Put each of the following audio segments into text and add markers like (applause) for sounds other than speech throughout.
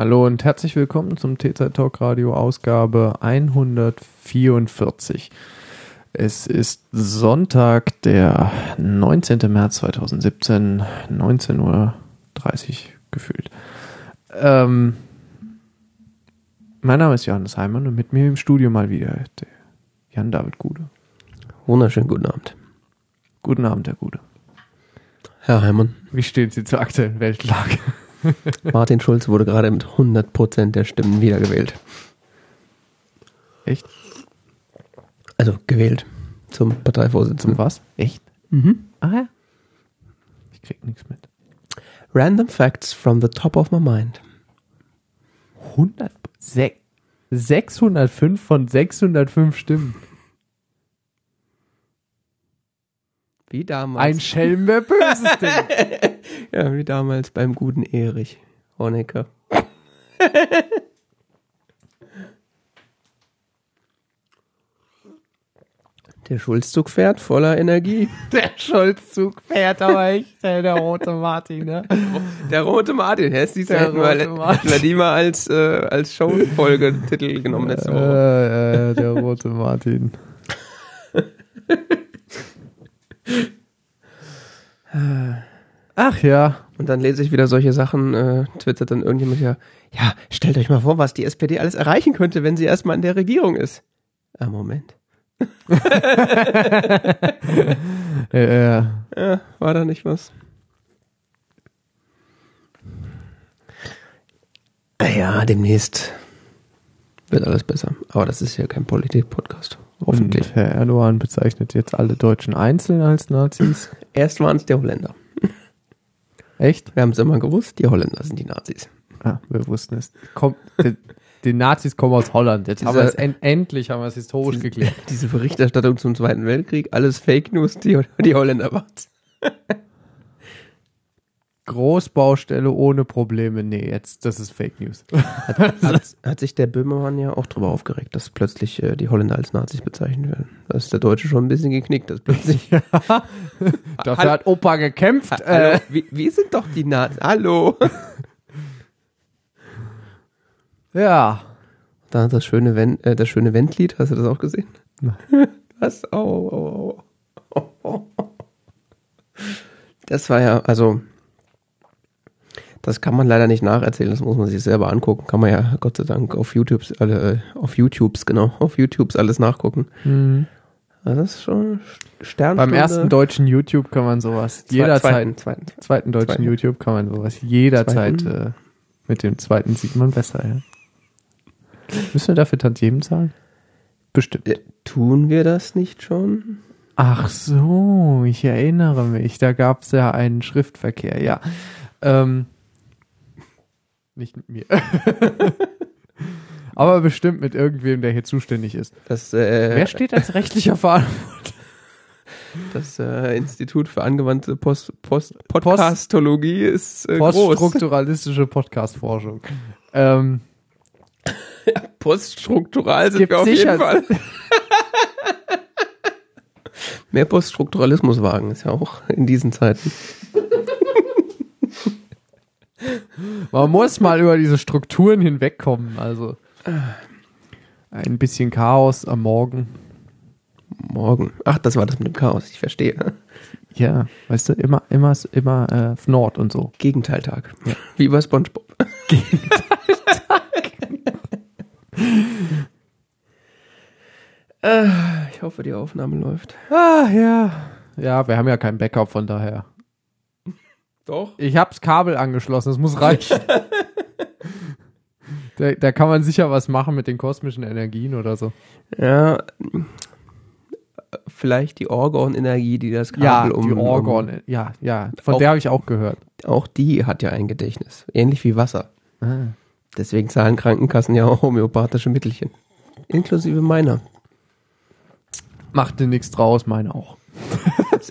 Hallo und herzlich willkommen zum TZ Talk Radio Ausgabe 144. Es ist Sonntag, der 19. März 2017, 19.30 Uhr gefühlt. Ähm, mein Name ist Johannes Heimann und mit mir im Studio mal wieder der Jan-David Gude. Wunderschönen guten Abend. Guten Abend, Herr Gude. Herr Heimann. Wie stehen Sie zur aktuellen Weltlage? (laughs) Martin Schulz wurde gerade mit 100% der Stimmen wiedergewählt. Echt? Also gewählt zum Parteivorsitzenden. Was? Echt? Mhm. Ah ja. Ich krieg nichts mit. Random Facts from the top of my mind. 100, se- 605 von 605 Stimmen. Wie damals. Ein Schelm, wer Böses (laughs) denkt. ja, wie damals beim guten Erich Honecker. Der Schulzzug fährt voller Energie. (laughs) Der Scholzzug fährt aber echt, ey, der rote Martin, ne? Der rote Martin, Hä? Siehst du, Der hätten wir die mal als, äh, als Showfolgetitel genommen letzte Woche. Äh, äh, der rote Martin. (laughs) Ach ja. Und dann lese ich wieder solche Sachen, äh, twittert dann irgendjemand ja, ja, stellt euch mal vor, was die SPD alles erreichen könnte, wenn sie erstmal in der Regierung ist. Ah, Moment. (laughs) Äh, äh, Ja, war da nicht was? Ja, demnächst wird alles besser. Aber das ist ja kein Politik-Podcast. Hoffentlich. und Herr Erdogan bezeichnet jetzt alle Deutschen einzeln als Nazis. Erst waren es die Holländer. (laughs) Echt? Wir haben es immer gewusst, die Holländer sind die Nazis. Ah, wir wussten es. Kommt, die, die Nazis kommen aus Holland. Jetzt haben wir Diese- es en endlich haben wir es historisch geklärt. Diese Berichterstattung zum Zweiten Weltkrieg, alles Fake News, die, die Holländer waren. (laughs) Großbaustelle ohne Probleme. Nee, jetzt, das ist Fake News. (laughs) Hat, hat, hat sich der Böhmermann ja auch drüber aufgeregt, dass plötzlich äh, die Holländer als Nazis bezeichnet werden. Da ist der Deutsche schon ein bisschen geknickt, dass plötzlich. (laughs) Dafür hat Opa gekämpft. Hallo, Äh, wir, wir sind doch die Nazis. Hallo! (laughs) ja. Da das schöne, Wen äh, das schöne Wendlied, hast du das auch gesehen? Was? Oh, oh, oh. Das war ja, also, das kann man leider nicht nacherzählen, das muss man sich selber angucken. Kann man ja Gott sei Dank auf YouTubes, alle, äh, auf YouTubes, genau, (laughs) auf YouTubes alles nachgucken. Also das ist schon Sternstunde. Beim ersten deutschen YouTube kann man sowas Zwe- jederzeit. Zweiten, zweiten. Zweiten deutschen Zweiten. YouTube kann man sowas jederzeit. Zweiten. Äh, mit dem zweiten sieht man besser, ja. Müssen wir dafür Tantiemen zahlen? Bestimmt. Äh, Tun wir das nicht schon? Ach so, ich erinnere mich. Da gab es ja einen Schriftverkehr, ja. Ähm, nicht mit mir. (laughs) Aber bestimmt mit irgendwem, der hier zuständig ist. Das, äh, Wer steht als rechtlicher Verantwortlicher? das äh, Institut für angewandte Post, Post, Podcastologie ist äh, groß. Poststrukturalistische Podcastforschung. Ähm, Poststruktural sind wir auf sicher- jeden Fall. (laughs) Mehr Poststrukturalismus wagen ist ja auch in diesen Zeiten. Man muss mal über diese Strukturen hinwegkommen. Also ein bisschen Chaos am Morgen. Morgen. Ach, das war das mit dem Chaos, ich verstehe. Ja, weißt du, immer, immer, immer äh, Nord und so. Gegenteiltag. Wie bei Spongebob. (laughs) äh, ich hoffe, die Aufnahme läuft. Ah, ja. Ja, wir haben ja kein Backup, von daher. Doch. Ich hab's Kabel angeschlossen, das muss reichen. (laughs) da, da kann man sicher was machen mit den kosmischen Energien oder so. Ja, vielleicht die Orgon-Energie, die das Kabel Ja, um... die Orgon. Ja, ja. Von Auch- der habe ich auch gehört. Um, auch die hat ja ein Gedächtnis. Ähnlich wie Wasser. Ah. Deswegen zahlen Krankenkassen ja auch homöopathische Mittelchen. Inklusive meiner. Macht dir nichts draus, meine auch. (laughs)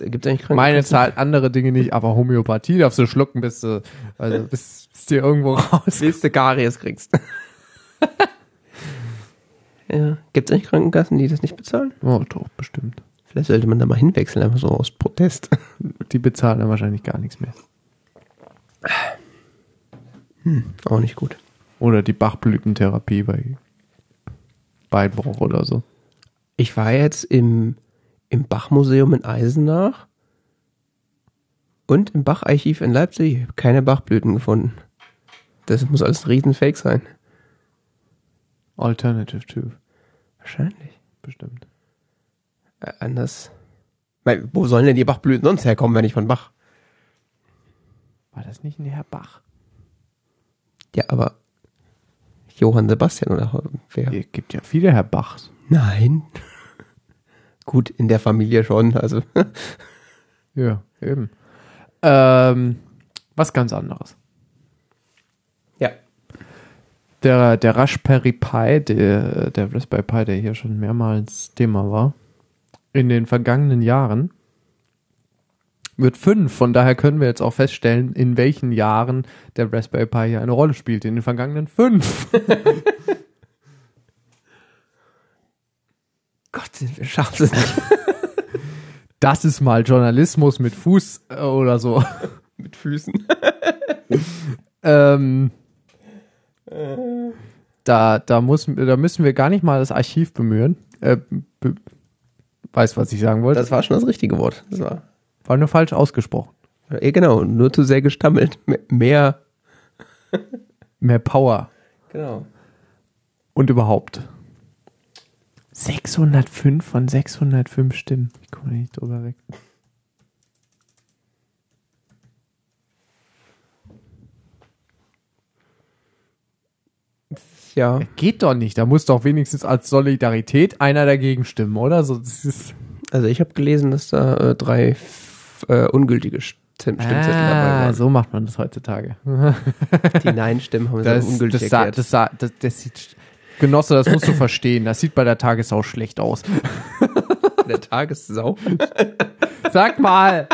Gibt's, gibt's eigentlich Krankenkassen? Meine zahlt andere Dinge nicht, aber Homöopathie darfst du schlucken, bis du, also (laughs) bis, bis dir irgendwo raus. Bis du Karies kriegst. (laughs) ja. Gibt's eigentlich Krankenkassen, die das nicht bezahlen? Oh, doch, bestimmt. Vielleicht sollte man da mal hinwechseln, einfach so aus Protest. Die bezahlen dann wahrscheinlich gar nichts mehr. Auch nicht gut. Oder die Bachblütentherapie bei Beinbruch oder so. Ich war jetzt im, im Bachmuseum in Eisenach und im Bacharchiv in Leipzig. Ich Keine Bachblüten gefunden. Das muss alles ein Riesenfake sein. Alternative Tooth. Wahrscheinlich. Bestimmt. Äh, anders. Weil, wo sollen denn die Bachblüten sonst herkommen, wenn nicht von Bach? War das nicht ein Herr Bach? Ja, aber Johann Sebastian oder wer? Es gibt ja viele Herr Bachs. Nein. Gut, in der Familie schon. Also (laughs) Ja, eben. Ähm, was ganz anderes. ja. Der, der Raspberry Pi, der, der Raspberry Pi, der hier schon mehrmals Thema war, in den vergangenen Jahren wird fünf. Von daher können wir jetzt auch feststellen, in welchen Jahren der Raspberry Pi hier eine Rolle spielt. In den vergangenen fünf. (laughs) Gott, sind wir scharfsinnig. (laughs) Das ist mal Journalismus mit Fuß äh, oder so. (laughs) Mit Füßen. (laughs) Ähm, da, da, muss, da müssen wir gar nicht mal das Archiv bemühen. Äh, be, weiß, was ich sagen wollte. Das war schon das richtige Wort. Das war. war nur falsch ausgesprochen. Ja, genau, nur zu sehr gestammelt. M- Mehr. Mehr Power. Genau. Und überhaupt. 605 von 605 Stimmen. Ich komme nicht drüber weg. Ja. Geht doch nicht. Da muss doch wenigstens als Solidarität einer dagegen stimmen, oder? So, Also ich habe gelesen, dass da äh, drei äh, ungültige St- Stimmzettel dabei ah, waren. so macht man das heutzutage. Die Nein-Stimmen haben sie Das, ungültig das, sah, erklärt. das, sah, das, das sieht, Genosse, das musst du verstehen. Das sieht bei der Tagesschau schlecht aus. (laughs) Der Tagessau. (laughs) Sag mal.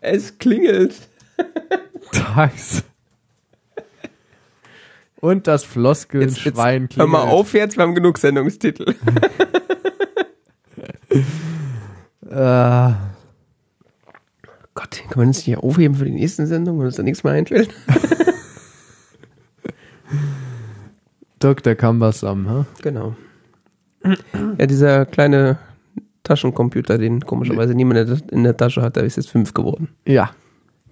Es klingelt. Tags. Und das Floskeln-Schwein Hör mal auf jetzt, wir haben genug Sendungstitel. (laughs) Äh, Gott, kann man das nicht aufheben für die nächsten Sendung, wenn uns da nichts mehr einfällt? Dr. Cumbersome, hä? Genau. Ja, dieser kleine Taschencomputer, den komischerweise niemand in der- der Tasche hat, der ist jetzt fünf geworden. Ja.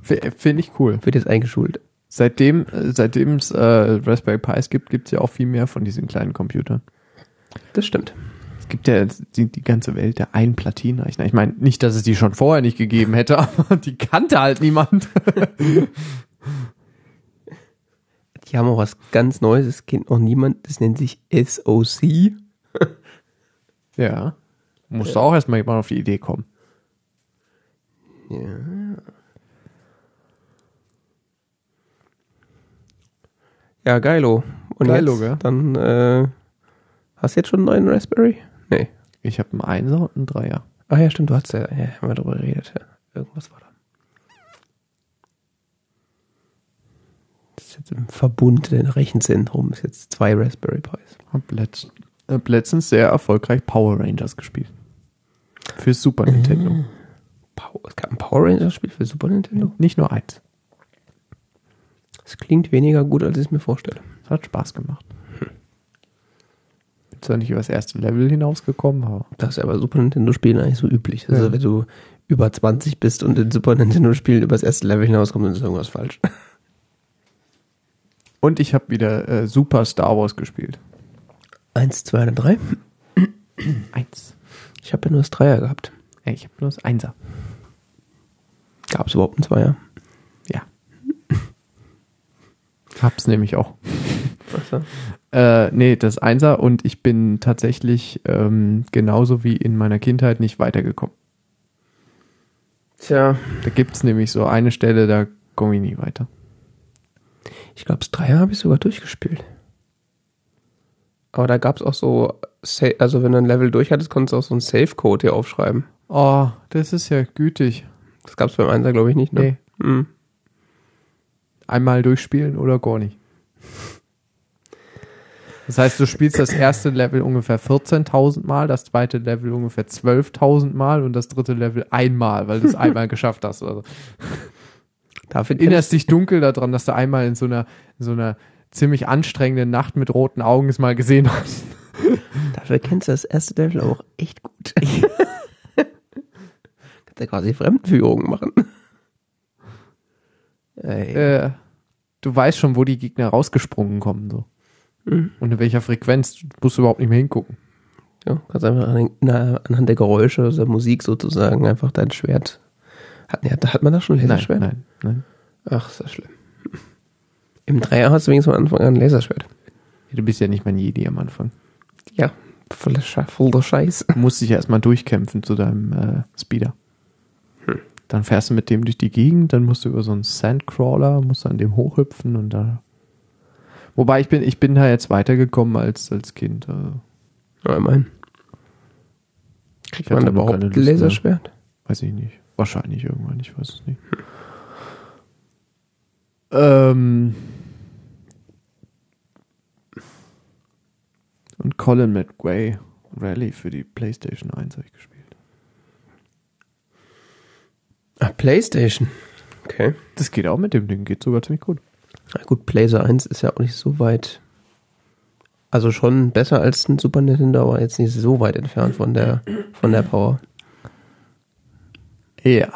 Finde ich cool. Wird jetzt eingeschult. Seitdem seitdem es äh, Raspberry Pis gibt, gibt es ja auch viel mehr von diesen kleinen Computern. Das stimmt. Es gibt ja die, die ganze Welt der Ein-Platin-Rechner. Ich meine, nicht, dass es die schon vorher nicht gegeben hätte, (laughs) aber die kannte halt niemand. (laughs) Die haben auch was ganz Neues, das kennt noch niemand, das nennt sich SOC. Ja. Musste auch erstmal jemand auf die Idee kommen. Ja. Ja, geilo. Und Geilo, jetzt, gell? dann, äh, hast du jetzt schon einen neuen Raspberry? Nee. Ich habe einen Einser und einen Dreier. Ah ja, stimmt, du hast ja, ja haben wir darüber geredet. Ja. Irgendwas war da. Das ist jetzt im Verbund, den Rechenzentrum, ist jetzt zwei Raspberry Pis. Hab letzt, hab letztens sehr erfolgreich Power Rangers gespielt. Für Super Nintendo. Power, es gab ein Power Rangers Spiel für Super Nintendo. Nicht nur eins. Das klingt weniger gut, als ich es mir vorstelle. Es hat Spaß gemacht. Bin zwar nicht über das erste Level hinausgekommen, aber Das ist ja bei Super Nintendo Spielen eigentlich so üblich. Also Ja. wenn du über 20 bist und in Super Nintendo Spielen über das erste Level hinauskommst, dann ist irgendwas falsch. Und ich habe wieder äh, Super Star Wars gespielt. Eins, zwei oder drei? Eins. Ich habe ja nur das Dreier gehabt. Ja, ich habe nur das Einser. Gab es überhaupt ein Zweier? Ja. (laughs) Hab's nämlich auch. Achso. Äh, nee, das Einser und ich bin tatsächlich ähm, genauso wie in meiner Kindheit nicht weitergekommen. Tja, Da gibt's nämlich so eine Stelle, da komme ich nie weiter. Ich glaube, das Dreier habe ich sogar durchgespielt. Aber da gab es auch so, also wenn du ein Level durch hattest, konntest du auch so einen Safe-Code hier aufschreiben. Oh, das ist ja gütig. Das gab es beim Einser, glaube ich, nicht. Ne? Nee. Hm. Einmal durchspielen oder gar nicht. Das heißt, du spielst das erste Level ungefähr 14.000 Mal, das zweite Level ungefähr 12.000 Mal und das dritte Level einmal, weil du es (laughs) einmal geschafft hast. Also Dafür erinnerst dich dunkel daran, dass du einmal in so einer, in so einer ziemlich anstrengende Nacht mit roten Augen es mal gesehen hast. (laughs) Dafür kennst du das erste Level auch echt gut. (laughs) (laughs) Kannst ja quasi Fremdenführungen machen. Äh, du weißt schon, wo die Gegner rausgesprungen kommen, so. Mhm. Und in welcher Frequenz, du musst überhaupt nicht mehr hingucken. Ja, kannst einfach an na, anhand der Geräusche, also der Musik sozusagen, einfach dein Schwert. Hat, hat man da schon ein Laserschwert? Nein, nein, Ach, ist das schlimm. Im Dreier hast du wenigstens am Anfang an ein Laserschwert. nein. Du bist ja nicht mein Jedi am Anfang. Ja, voll der, Sche voll der Scheiß. Du musst dich ja erstmal durchkämpfen zu deinem äh, Speeder. Hm. Dann fährst du mit dem durch die Gegend, dann musst du über so einen Sandcrawler, musst an dem hochhüpfen und da. Wobei ich bin, ich bin da jetzt weitergekommen als, als Kind. Also Ja, ich mein. Kriegt man überhaupt ein Lust mehr. Laserschwert? Weiß ich nicht. Wahrscheinlich irgendwann, ich weiß es nicht. Ähm. Und Colin McGuay Rally für die PlayStation 1 habe ich gespielt. Ah, Playstation. Okay. Das geht auch mit dem Ding, geht sogar ziemlich gut. Na gut, Blazer 1 ist ja auch nicht so weit. Also schon besser als ein Super Nintendo, aber jetzt nicht so weit entfernt von der, von der Power. Ja.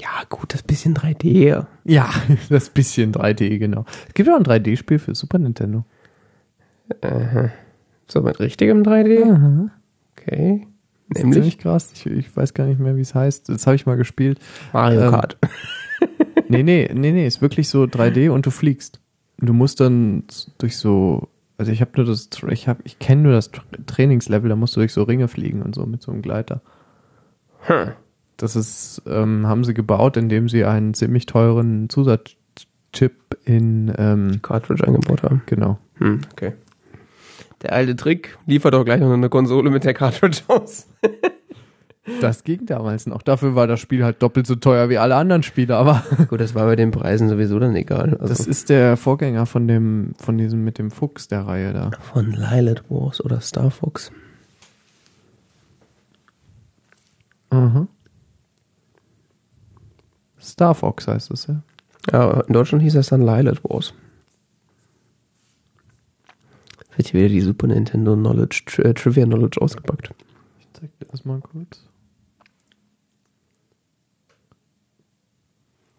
Ja, gut, das bisschen 3D. Ja, (laughs) das bisschen 3D, genau. Es gibt auch ein 3D-Spiel für Super Nintendo. So mit richtigem 3D? Aha. Okay. Das ist Nämlich ziemlich krass. Ich, ich weiß gar nicht mehr, wie es heißt. Das habe ich mal gespielt. Mario ähm, Kart. (laughs) Nee, nee, nee, nee, ist wirklich so 3D und du fliegst. Du musst dann durch so, also ich habe nur das, ich habe, ich kenne nur das Tra- Trainingslevel, da musst du durch so Ringe fliegen und so mit so einem Gleiter. Hm. Das ist, ähm, haben sie gebaut, indem sie einen ziemlich teuren Zusatzchip in, ähm, Cartridge eingebaut haben. genau. Hm, okay. Der alte Trick liefert doch gleich noch eine Konsole mit der Cartridge (laughs) aus. Das ging damals noch. Dafür war das Spiel halt doppelt so teuer wie alle anderen Spiele, aber (laughs) Gut, das war bei den Preisen sowieso dann egal. Also das ist der Vorgänger von dem, von diesem mit dem Fuchs der Reihe da. von Lilith Wars oder Star Fox. Mhm. Star Fox heißt es, ja. Ja, in Deutschland hieß das dann Lilith Wars. Wird hier wieder die Super Nintendo Knowledge, Tri äh, Trivia Knowledge ausgepackt. Ich zeig dir das mal kurz.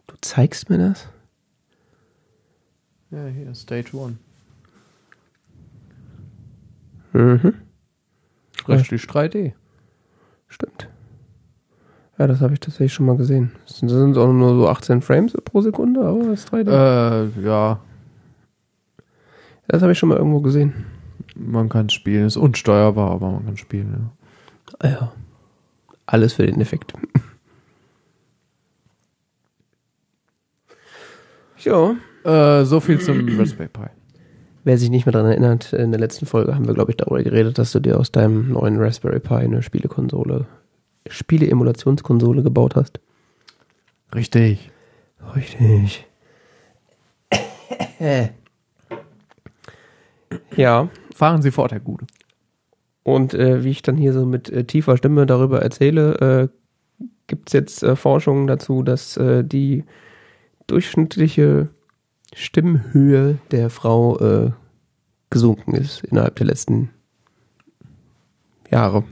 Du zeigst mir das? Ja, hier, Stage One. Mhm. Richtig 3D. Stimmt. Ja, das habe ich tatsächlich schon mal gesehen. Das sind, auch nur so 18 Frames pro Sekunde, aber das ist 3D. Äh, ja, Das habe ich schon mal irgendwo gesehen. man kann spielen. Ist unsteuerbar, aber man kann spielen, Ah ja. Alles für den Effekt. (laughs) ja. ja. Äh, so viel zum (clears throat) Raspberry Pi. Wer sich nicht mehr daran erinnert, in der letzten Folge haben wir, glaube ich, darüber geredet, dass du dir aus deinem neuen Raspberry Pi eine Spielekonsole, Spiele-Emulationskonsole gebaut hast. Richtig. Richtig. ja, Fahren Sie fort, Herr Gude. und äh, wie ich dann hier so mit äh, tiefer Stimme darüber erzähle, äh, gibt es jetzt äh, Forschungen dazu, dass äh, die durchschnittliche Stimmhöhe der Frau äh, gesunken ist innerhalb der letzten Jahre.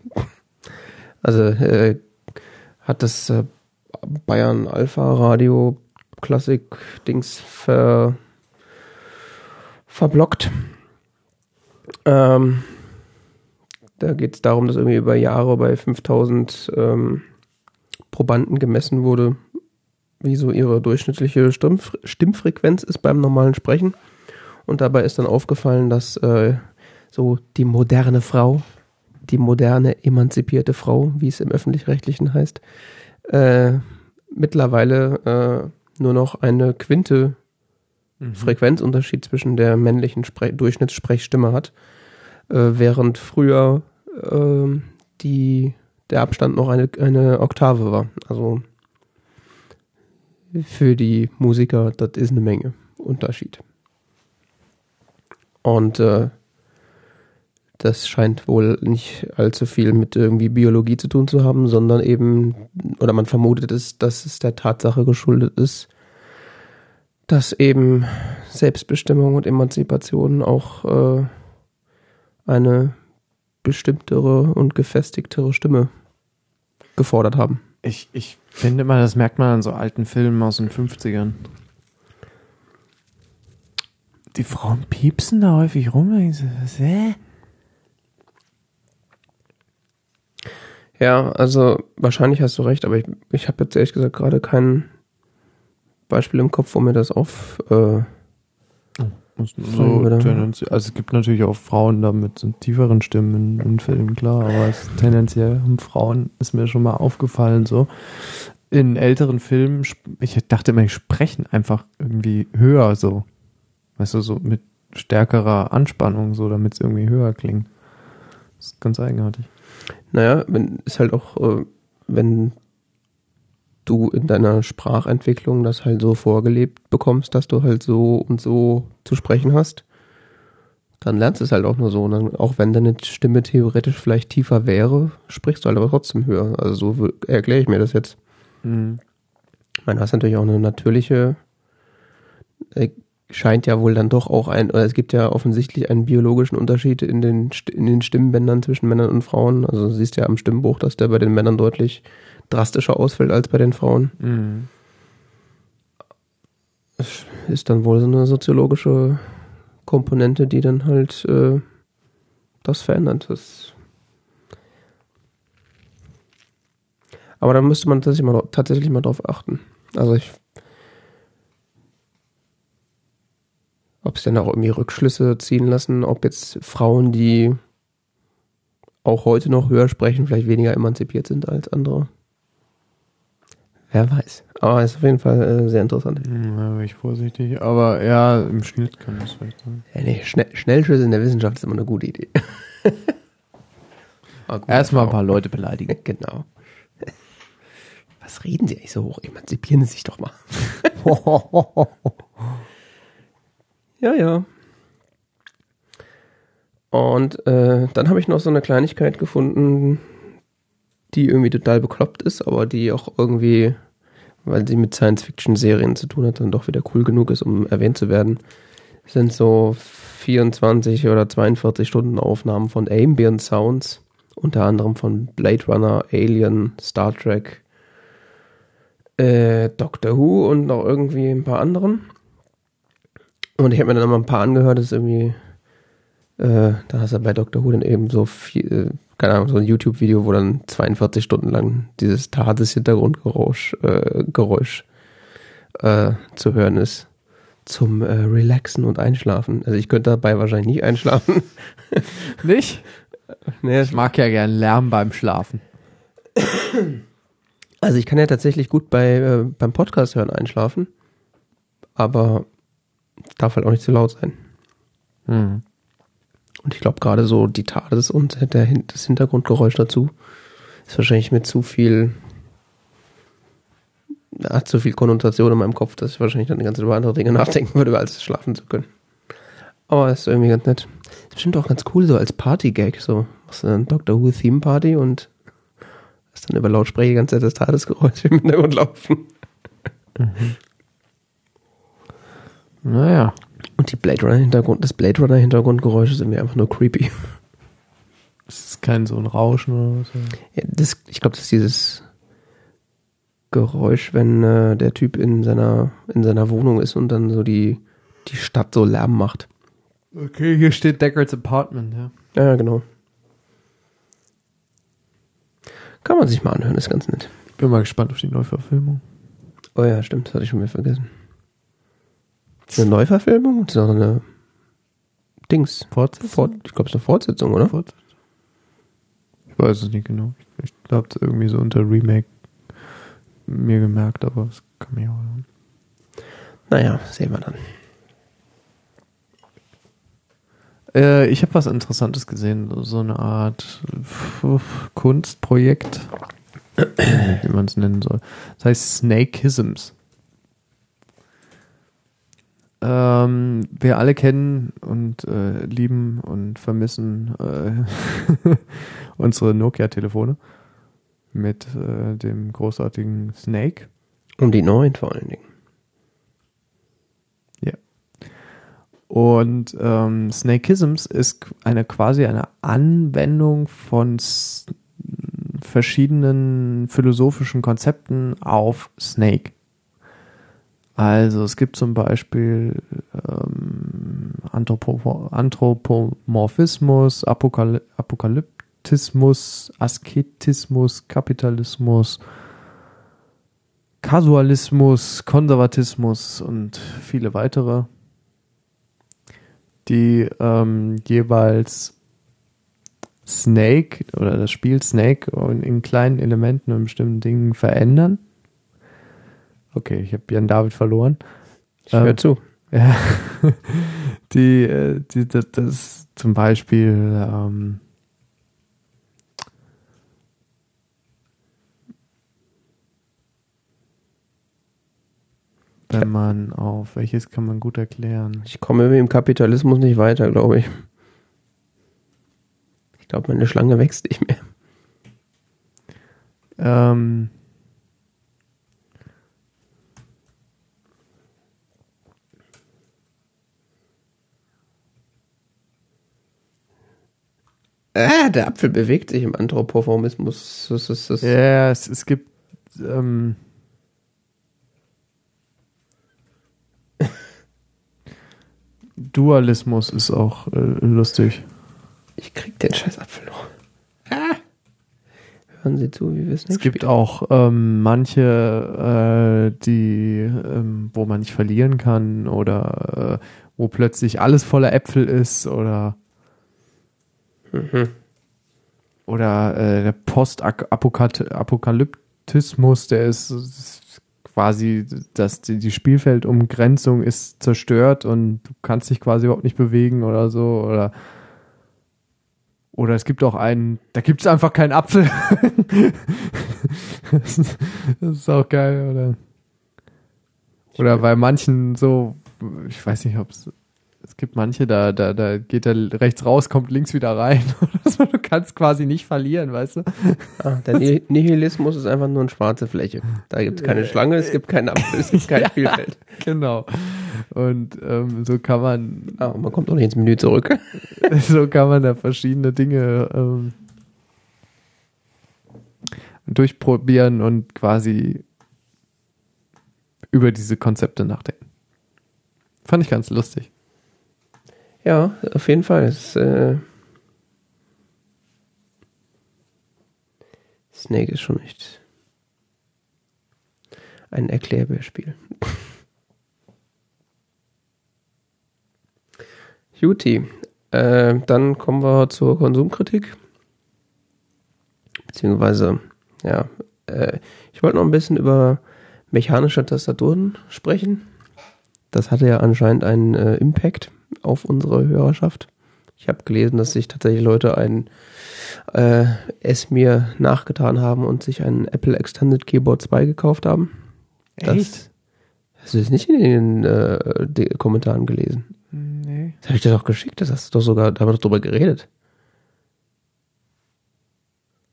Also äh, hat das äh, Bayern Alpha Radio Klassik Dings ver, verblockt. Ähm, da geht es darum, dass irgendwie über Jahre bei 5000 ähm, Probanden gemessen wurde, wie so ihre durchschnittliche Stimmf Stimmfrequenz ist beim normalen Sprechen. Und dabei ist dann aufgefallen, dass äh, so die moderne Frau, die moderne emanzipierte Frau, wie es im öffentlich-rechtlichen heißt, äh, mittlerweile äh, nur noch eine Quinte Frequenzunterschied zwischen der männlichen Spre Durchschnittssprechstimme hat, äh, während früher ähm, die, der Abstand noch eine, eine Oktave war. Also für die Musiker, das ist eine Menge Unterschied. Und äh, das scheint wohl nicht allzu viel mit irgendwie Biologie zu tun zu haben, sondern eben, oder man vermutet es, dass es der Tatsache geschuldet ist, dass eben Selbstbestimmung und Emanzipation auch äh, eine bestimmtere und gefestigtere Stimme gefordert haben. Ich, ich finde mal, das merkt man an so alten Filmen aus den 50ern. Die Frauen piepsen da häufig rum. Hä? Ja, also wahrscheinlich hast du recht, aber ich, ich habe jetzt ehrlich gesagt gerade kein Beispiel im Kopf, wo mir das auf. Äh, So tendenziell, also es gibt natürlich auch Frauen da mit so tieferen Stimmen in, Filmen, klar, aber es, tendenziell um Frauen ist mir schon mal aufgefallen, so. In älteren Filmen, ich dachte immer, die sprechen einfach irgendwie höher, so. Weißt du, so mit stärkerer Anspannung, so, damit es irgendwie höher klingt. Das ist ganz eigenartig. Naja, wenn, ist halt auch, äh, wenn du in deiner Sprachentwicklung das halt so vorgelebt bekommst, dass du halt so und so zu sprechen hast, dann lernst du es halt auch nur so. Und dann, auch wenn deine Stimme theoretisch vielleicht tiefer wäre, sprichst du halt aber trotzdem höher. Also so erkläre ich mir das jetzt. Mhm. Du hast natürlich auch eine natürliche, äh, scheint ja wohl dann doch auch ein, oder es gibt ja offensichtlich einen biologischen Unterschied in den, in den Stimmbändern zwischen Männern und Frauen. Also du siehst ja am Stimmbruch, dass der bei den Männern deutlich drastischer ausfällt als bei den Frauen. Mhm. Ist dann wohl so eine soziologische Komponente, die dann halt äh, das verändert. Das Aber da müsste man tatsächlich mal, tatsächlich mal drauf achten. Also ich. Ob es denn auch irgendwie Rückschlüsse ziehen lassen, ob jetzt Frauen, die auch heute noch höher sprechen, vielleicht weniger emanzipiert sind als andere. Wer weiß. Aber ist auf jeden Fall äh, sehr interessant. Mhm, Da bin ich vorsichtig, aber ja, im Schnitt kann das vielleicht sein. Ja, nee, Schnell, Schnellschüsse in der Wissenschaft ist immer eine gute Idee. (laughs) Erstmal ein Frau. paar Leute beleidigen. (laughs) Genau. Was reden Sie eigentlich so hoch? Emanzipieren Sie sich doch mal. (laughs) Ja, ja. Und äh, dann habe ich noch so eine Kleinigkeit gefunden, die irgendwie total bekloppt ist, aber die auch irgendwie, weil sie mit Science-Fiction-Serien zu tun hat, dann doch wieder cool genug ist, um erwähnt zu werden. Es sind so 24 oder 42 Stunden Aufnahmen von Ambient Sounds, unter anderem von Blade Runner, Alien, Star Trek, äh, Doctor Who und noch irgendwie ein paar anderen. Und ich habe mir dann mal ein paar angehört, das ist irgendwie, äh, da hast du bei Doctor Who dann eben so viel, äh, keine Ahnung, so ein YouTube-Video, wo dann 42 Stunden lang dieses TARDIS-Hintergrundgeräusch äh, Geräusch, äh, zu hören ist. Zum äh, Relaxen und Einschlafen. Also ich könnte dabei wahrscheinlich nicht einschlafen. (laughs) Nicht? (laughs) nee, Ich mag ja gern Lärm beim Schlafen. Also ich kann ja tatsächlich gut bei, äh, beim Podcast hören einschlafen, aber darf halt auch nicht zu laut sein. Mhm. Und ich glaube gerade so die TARDIS und der, das Hintergrundgeräusch dazu ist wahrscheinlich mit zu viel, hat zu viel Konnotation in meinem Kopf, dass ich wahrscheinlich dann die ganze Zeit über andere Dinge (laughs) nachdenken würde, als schlafen zu können. Aber ist irgendwie ganz nett. Ist bestimmt auch ganz cool so als Party-Gag, so machst du dann Doctor Who Theme Party und hast dann über Lautsprecher die ganze Zeit das TARDIS-Geräusch im Hintergrund laufen. Naja. Und die Blade Runner Hintergrund, das Blade Runner Hintergrundgeräusch ist irgendwie einfach nur creepy. Es ist kein so ein Rauschen oder was. Ja, das, ich glaube, das ist dieses Geräusch, wenn äh, der Typ in seiner, in seiner Wohnung ist und dann so die, die Stadt so Lärm macht. Okay, hier steht Deckard's Apartment, ja. Ja, ja, genau. Kann man sich mal anhören, ist ganz nett. Bin mal gespannt auf die Neuverfilmung. Oh ja, stimmt, das hatte ich schon wieder vergessen. Eine Neuverfilmung? Das ist auch eine Dings. Fortsetzung? Fort, ich glaube, es ist eine Fortsetzung, oder? Fortsetzung? Ich weiß es nicht genau. Ich, ich glaube, es irgendwie so unter Remake mir gemerkt, aber es kann mir auch. Naja, sehen wir dann. Äh, ich habe was Interessantes gesehen, so- eine Art Kunstprojekt, wie man es nennen soll. Das heißt Snakeisms. Ähm, wir alle kennen und äh, lieben und vermissen äh, (laughs) unsere Nokia-Telefone mit äh, dem großartigen Snake. Und die neuen vor allen Dingen. Und ähm, Snakeisms ist eine quasi eine Anwendung von verschiedenen philosophischen Konzepten auf Snake. Also es gibt zum Beispiel ähm, Anthropo Anthropomorphismus, Apokaly Apokalyptismus, Asketismus, Kapitalismus, Kasualismus, Konservatismus und viele weitere, die ähm, jeweils Snake oder das Spiel Snake in, in kleinen Elementen und bestimmten Dingen verändern. Okay, ich habe Jan David verloren. Ich höre Ähm, zu. (laughs) Ja, die, äh, die das, das zum Beispiel ähm, wenn man auf welches kann man gut erklären. Ich komme mit dem Kapitalismus nicht weiter, glaube ich. Ich glaube, meine Schlange wächst nicht mehr. Ähm, Ah, der Apfel bewegt sich im Anthropomorphismus. Das ist, das ja, es, es gibt ähm, Dualismus ist auch äh, lustig. Ich krieg den scheiß Apfel noch. Ah. Hören Sie zu, wie wir es Es gibt auch ähm, manche, äh, die, ähm, wo man nicht verlieren kann oder äh, wo plötzlich alles voller Äpfel ist oder oder äh, der Postapokalyptismus, der ist, ist quasi, dass die, die Spielfeldumgrenzung ist zerstört und du kannst dich quasi überhaupt nicht bewegen oder so oder oder es gibt auch einen, da gibt es einfach keinen Apfel. (laughs) das, ist, das ist auch geil, oder? Oder bei manchen so, ich weiß nicht, ob es, es gibt manche, da, da, da geht er rechts raus, kommt links wieder rein. (laughs) Du kannst quasi nicht verlieren, weißt du? Ah, der Ni- Nihilismus ist einfach nur eine schwarze Fläche. Da gibt es keine Schlange, es gibt keinen Apfel, es gibt kein (laughs) Spielfeld. Genau. Und ähm, so kann man, Ah, und man kommt auch nicht ins Menü zurück. (laughs) so kann man da verschiedene Dinge ähm, durchprobieren und quasi über diese Konzepte nachdenken. Fand ich ganz lustig. Ja, auf jeden Fall. Es, äh Snake ist schon echt ein Erklärbärspiel. (laughs) Juti. Äh, dann kommen wir zur Konsumkritik. Beziehungsweise, ja, äh, ich wollte noch ein bisschen über mechanische Tastaturen sprechen. Das hatte ja anscheinend einen äh, Impact auf unsere Hörerschaft. Ich habe gelesen, dass sich tatsächlich Leute ein äh, es mir nachgetan haben und sich ein Apple Extended Keyboard 2 gekauft haben. Das, hast du das nicht in den äh, Kommentaren gelesen? Nee. Das habe ich dir doch geschickt, das hast du doch sogar, da haben wir doch drüber geredet.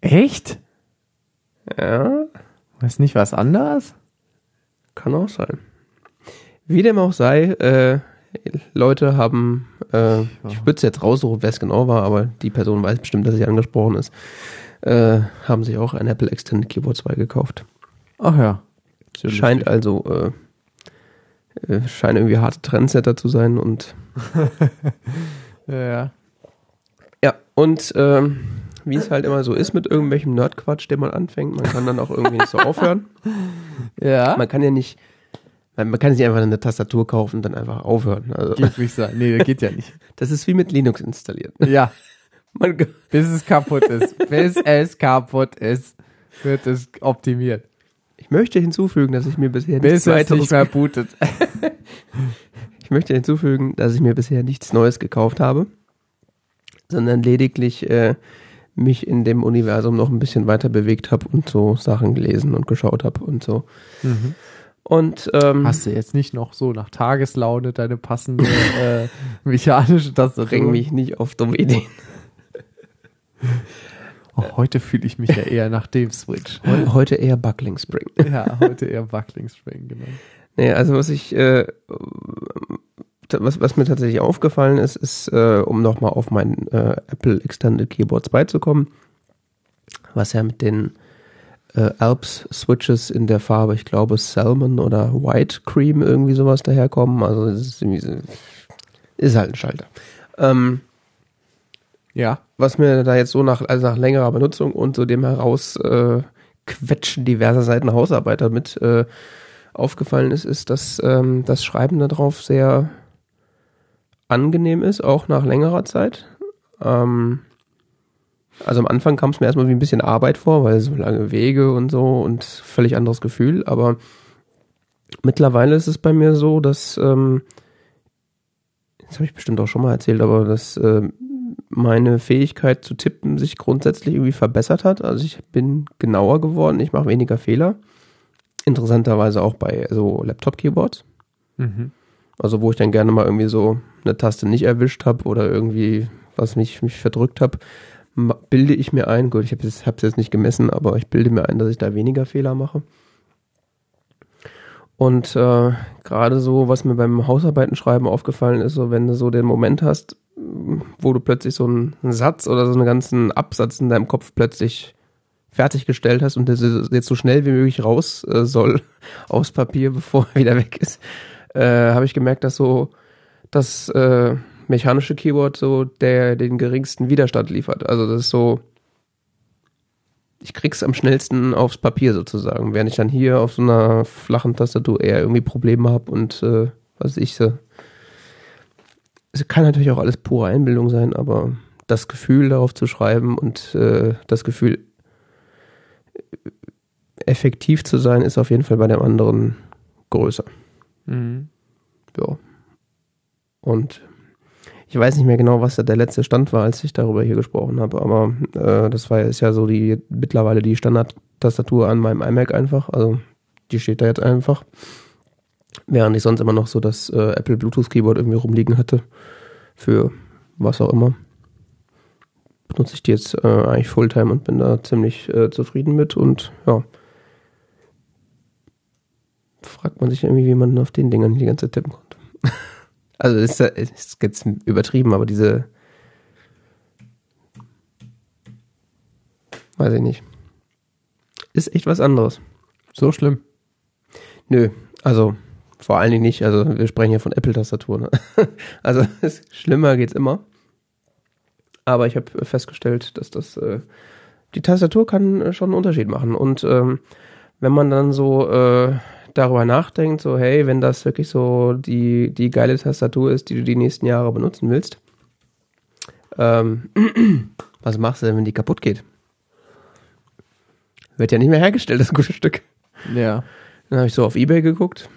Echt? Ja, Weiß nicht was anderes? kann auch sein. Wie dem auch sei, äh, Leute haben, äh, ich würde es jetzt raussuchen, wer es genau war, aber die Person weiß bestimmt, dass sie angesprochen ist, äh, haben sich auch ein Apple Extended Keyboard 2 gekauft. Ach ja. Sehr Scheint lustig. also, äh, äh, scheinen irgendwie harte Trendsetter zu sein und (laughs) Ja, ja. ja, und ähm, wie es halt immer so ist mit irgendwelchem Nerdquatsch, den man anfängt, man kann dann auch irgendwie nicht so aufhören. (laughs) Ja. Man kann ja nicht, man, kann sich einfach eine Tastatur kaufen und dann einfach aufhören. Also, Geht nicht sein. Nee, geht ja nicht. (laughs) das ist wie mit Linux installieren. Ja. Man, Bis es kaputt ist. Bis es kaputt ist, wird es optimiert. ich möchte hinzufügen, dass ich mir bisher Bis nichts es nicht mehr bootet. (laughs) ich möchte hinzufügen, dass ich mir bisher nichts Neues gekauft habe, sondern lediglich äh, mich in dem Universum noch ein bisschen weiter bewegt habe und so Sachen gelesen und geschaut habe und so. Und ähm, Hast du jetzt nicht noch so nach Tageslaune deine passende (laughs) äh, mechanische Tastatur? bring mich nicht auf dumme Ideen. Oh, heute fühle ich mich ja eher nach dem Switch. (laughs) Heu- Heute eher Buckling Spring. (laughs) Ja, heute eher Buckling Spring, genau. Nee, also was ich äh, was, was mir tatsächlich aufgefallen ist, ist, äh, um nochmal auf mein äh, Apple Extended Keyboard 2 zu kommen, was ja mit den äh, Alps Switches in der Farbe, ich glaube Salmon oder White Cream irgendwie sowas daherkommen. Also es ist irgendwie so, ist halt ein Schalter. Ähm, ja, was mir da jetzt so nach, also nach längerer Benutzung und so dem heraus äh, Quetschen diverser Seiten Hausarbeiter mit äh, aufgefallen ist, ist, dass ähm, das Schreiben darauf sehr angenehm ist, auch nach längerer Zeit. Ähm, also am Anfang kam es mir erstmal wie ein bisschen Arbeit vor, weil so lange Wege und so und völlig anderes Gefühl. Aber mittlerweile ist es bei mir so, dass, ähm, das habe ich bestimmt auch schon mal erzählt, aber dass äh, meine Fähigkeit zu tippen sich grundsätzlich irgendwie verbessert hat. Also ich bin genauer geworden, ich mache weniger Fehler. Interessanterweise auch bei so Laptop-Keyboards. Mhm. Also wo ich dann gerne mal irgendwie so eine Taste nicht erwischt habe oder irgendwie was mich, mich verdrückt habe, bilde ich mir ein, gut, ich habe es jetzt nicht gemessen, aber ich bilde mir ein, dass ich da weniger Fehler mache. Und äh, gerade so, was mir beim Hausarbeitenschreiben aufgefallen ist, so wenn du so den Moment hast, wo du plötzlich so einen Satz oder so einen ganzen Absatz in deinem Kopf plötzlich fertiggestellt hast und das jetzt so schnell wie möglich raus äh, soll (laughs) aus Papier, bevor er wieder weg ist, äh, habe ich gemerkt, dass so das äh, mechanische Keyboard so der den geringsten Widerstand liefert. Also das ist so, ich krieg's am schnellsten aufs Papier sozusagen, während ich dann hier auf so einer flachen Tastatur eher irgendwie Probleme habe und äh, was ich so. Es kann natürlich auch alles pure Einbildung sein, aber das Gefühl darauf zu schreiben und äh, das Gefühl effektiv zu sein, ist auf jeden Fall bei dem anderen größer. Mhm. Ja. Und ich weiß nicht mehr genau, was da der letzte Stand war, als ich darüber hier gesprochen habe, aber äh, das war ist ja so die mittlerweile die Standard-Tastatur an meinem iMac einfach. Also die steht da jetzt einfach. Während ich sonst immer noch so das äh, Apple Bluetooth Keyboard irgendwie rumliegen hatte. Für was auch immer. Benutze ich die jetzt äh, eigentlich Fulltime und bin da ziemlich äh, zufrieden mit und ja. Fragt man sich irgendwie, wie man auf den Dingern die ganze Zeit tippen konnte. (laughs) Also ist, ist jetzt übertrieben, aber diese weiß ich nicht. Ist echt was anderes. So schlimm. Nö, also vor allen Dingen nicht. Also wir sprechen hier von Apple-Tastatur. Ne? (laughs) Also schlimmer geht's immer. Aber ich habe festgestellt, dass das äh, die Tastatur kann schon einen Unterschied machen. Und ähm, wenn man dann so äh, darüber nachdenkt, so hey, wenn das wirklich so die, die geile Tastatur ist, die du die nächsten Jahre benutzen willst, ähm, (clears throat) was machst du denn, wenn die kaputt geht? Wird ja nicht mehr hergestellt, das gute Stück. Ja. Dann habe ich so auf Ebay geguckt.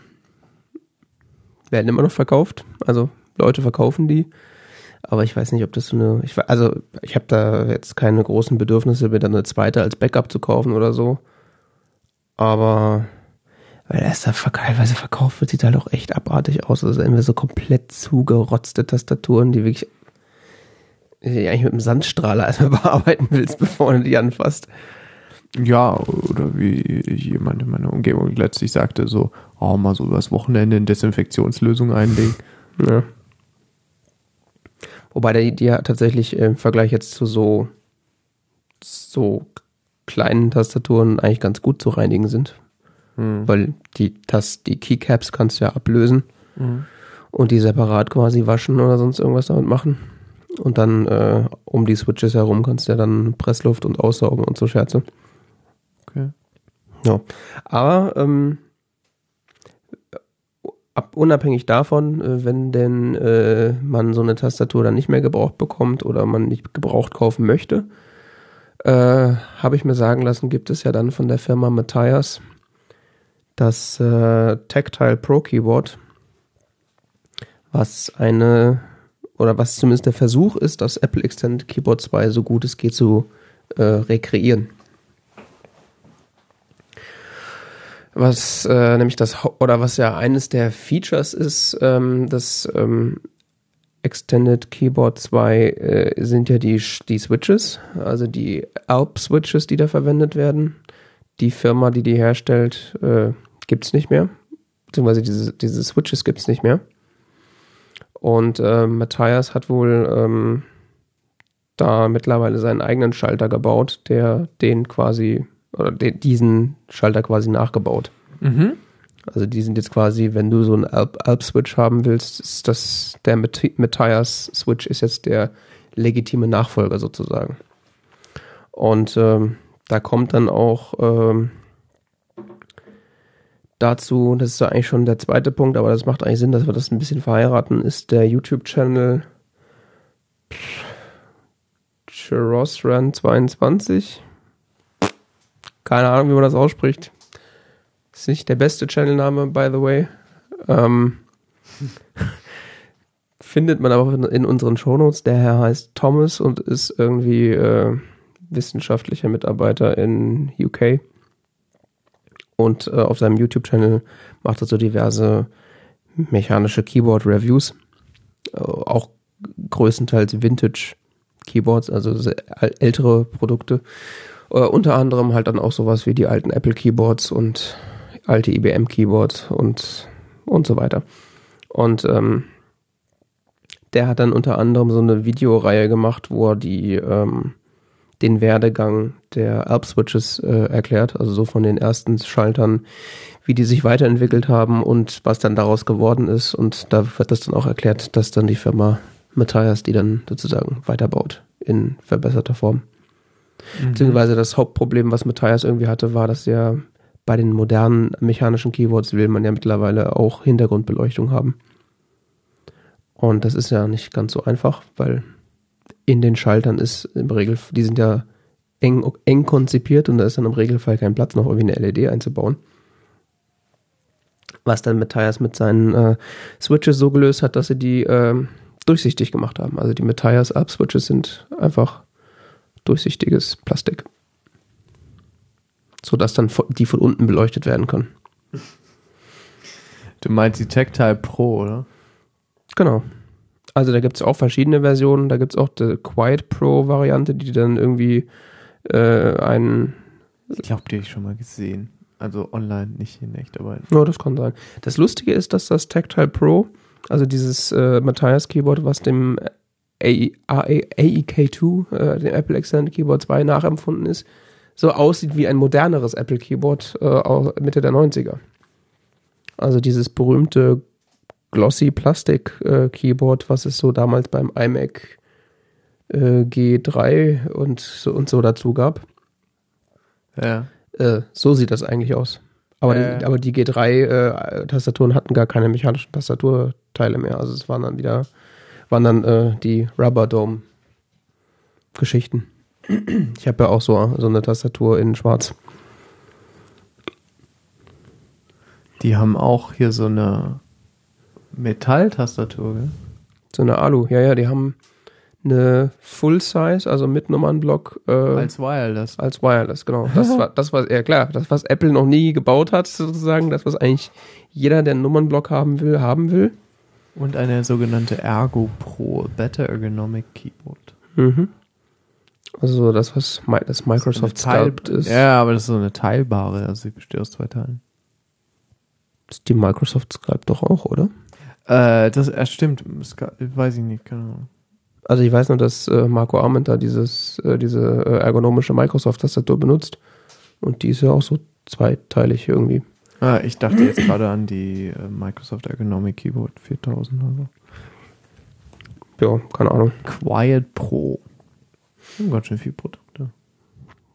Werden immer noch verkauft. Also Leute verkaufen die. Aber ich weiß nicht, ob das so eine. Ich, also ich habe da jetzt keine großen Bedürfnisse, mir dann eine zweite als Backup zu kaufen oder so. Aber weil erst da teilweise verkauft wird, sieht halt auch echt abartig aus. Also irgendwie so komplett zugerotzte Tastaturen, die wirklich die eigentlich mit einem Sandstrahler (laughs) erstmal bearbeiten willst, bevor du die anfasst. Ja, oder wie jemand in meiner Umgebung letztlich sagte, so, oh, mal so übers Wochenende eine Desinfektionslösung einlegen. (laughs) Ja. Wobei die, die ja tatsächlich im Vergleich jetzt zu so, so kleinen Tastaturen eigentlich ganz gut zu reinigen sind. Mhm. Weil die, das, die Keycaps kannst du ja ablösen mhm. und die separat quasi waschen oder sonst irgendwas damit machen. Und dann äh, um die Switches herum kannst du ja dann Pressluft und aussaugen und so Scherze. Okay. Ja. Aber ähm, ab, unabhängig davon, äh, wenn denn äh, man so eine Tastatur dann nicht mehr gebraucht bekommt oder man nicht gebraucht kaufen möchte, äh, habe ich mir sagen lassen, gibt es ja dann von der Firma Matthias das äh, Tactile Pro Keyboard, was eine oder was zumindest der Versuch ist, das Apple Extended Keyboard 2 so gut es geht zu äh, rekreieren. Was äh, nämlich das oder was ja eines der Features ist, ähm, das ähm, Extended Keyboard 2 äh, sind ja die, die Switches, also die Alp Switches, die da verwendet werden. Die Firma, die die herstellt, äh, gibt es nicht mehr. Beziehungsweise diese, diese Switches gibt es nicht mehr. Und äh, Matthias hat wohl ähm, da mittlerweile seinen eigenen Schalter gebaut, der den quasi, oder de, diesen Schalter quasi nachgebaut. Mhm. Also die sind jetzt quasi, wenn du so einen Alp, Alp Switch haben willst, ist das der Matthias Switch ist jetzt der legitime Nachfolger sozusagen. Und ähm, da kommt dann auch ähm, dazu, das ist ja eigentlich schon der zweite Punkt, aber das macht eigentlich Sinn, dass wir das ein bisschen verheiraten, ist der YouTube-Channel Cherosran22. Keine Ahnung, wie man das ausspricht. Ist nicht der beste Channelname, by the way. Ähm, (laughs) findet man aber in, in unseren Shownotes. Der Herr heißt Thomas und ist irgendwie äh, wissenschaftlicher Mitarbeiter in UK. Und äh, auf seinem YouTube-Channel macht er so diverse mechanische Keyboard-Reviews. Äh, auch größtenteils Vintage-Keyboards, also ältere Produkte. Äh, unter anderem halt dann auch sowas wie die alten Apple-Keyboards und alte IBM-Keyboards und, und so weiter. Und ähm, der hat dann unter anderem so eine Videoreihe gemacht, wo er die ähm, den Werdegang der Alp-Switches äh, erklärt, also so von den ersten Schaltern, wie die sich weiterentwickelt haben und was dann daraus geworden ist. Und da wird das dann auch erklärt, dass dann die Firma Matthias die dann sozusagen weiterbaut in verbesserter Form. Mhm. Beziehungsweise das Hauptproblem, was Matthias irgendwie hatte, war, dass ja bei den modernen mechanischen Keyboards will man ja mittlerweile auch Hintergrundbeleuchtung haben. Und das ist ja nicht ganz so einfach, weil in den Schaltern ist im Regel, die sind ja eng, eng konzipiert und da ist dann im Regelfall kein Platz, noch irgendwie eine LED einzubauen. Was dann Matthias mit seinen äh, Switches so gelöst hat, dass sie die äh, durchsichtig gemacht haben. Also die Matthias Up Switches sind einfach durchsichtiges Plastik. Sodass dann die von unten beleuchtet werden können. Du meinst die Tactile Pro, oder? Genau. Also da gibt es auch verschiedene Versionen. Da gibt es auch die Quiet Pro Variante, die dann irgendwie äh, einen. Ich glaube, die habe ich schon mal gesehen. Also online, nicht in echt, aber. Ja, das kann sein. Das Lustige ist, dass das Tactile Pro, also dieses äh, Matthias Keyboard, was dem AEK2, äh, dem Apple Extended Keyboard 2 nachempfunden ist, so aussieht wie ein moderneres Apple Keyboard äh, Mitte der 90er. Also dieses berühmte Glossy Plastik äh, Keyboard, was es so damals beim iMac äh, G3 und so, und so dazu gab. Ja. Äh, so sieht das eigentlich aus. Aber, äh. die, aber die G3-Tastaturen hatten gar keine mechanischen Tastaturteile mehr. Also es waren dann wieder, waren dann äh, die Rubber Dome Geschichten. Ich habe ja auch so, so eine Tastatur in schwarz. Die haben auch hier so eine Metalltastatur, gell? So eine Alu, ja, ja, die haben eine Full Size, also mit Nummernblock. Äh, als Wireless. Als Wireless, genau. Das (laughs) war, das war, ja klar, das, was Apple noch nie gebaut hat, sozusagen, das, was eigentlich jeder, der einen Nummernblock haben will, haben will. Und eine sogenannte Ergo Pro, Better Ergonomic Keyboard. Mhm. Also das, was das Microsoft das Sculpt ist. Ja, aber das ist so eine teilbare, also sie besteht aus zwei Teilen. Das ist die Microsoft Sculpt doch auch, oder? Äh, das äh, stimmt, weiß ich nicht, keine Ahnung. Also ich weiß nur, dass äh, Marco Arment da dieses, äh, diese äh, ergonomische Microsoft-Tastatur benutzt. Und die ist ja auch so zweiteilig irgendwie. Ah, ich dachte jetzt gerade an die äh, Microsoft Ergonomic Keyboard 4000 oder so. Ja, keine Ahnung. Quiet Pro. Haben ganz schön viele Produkte.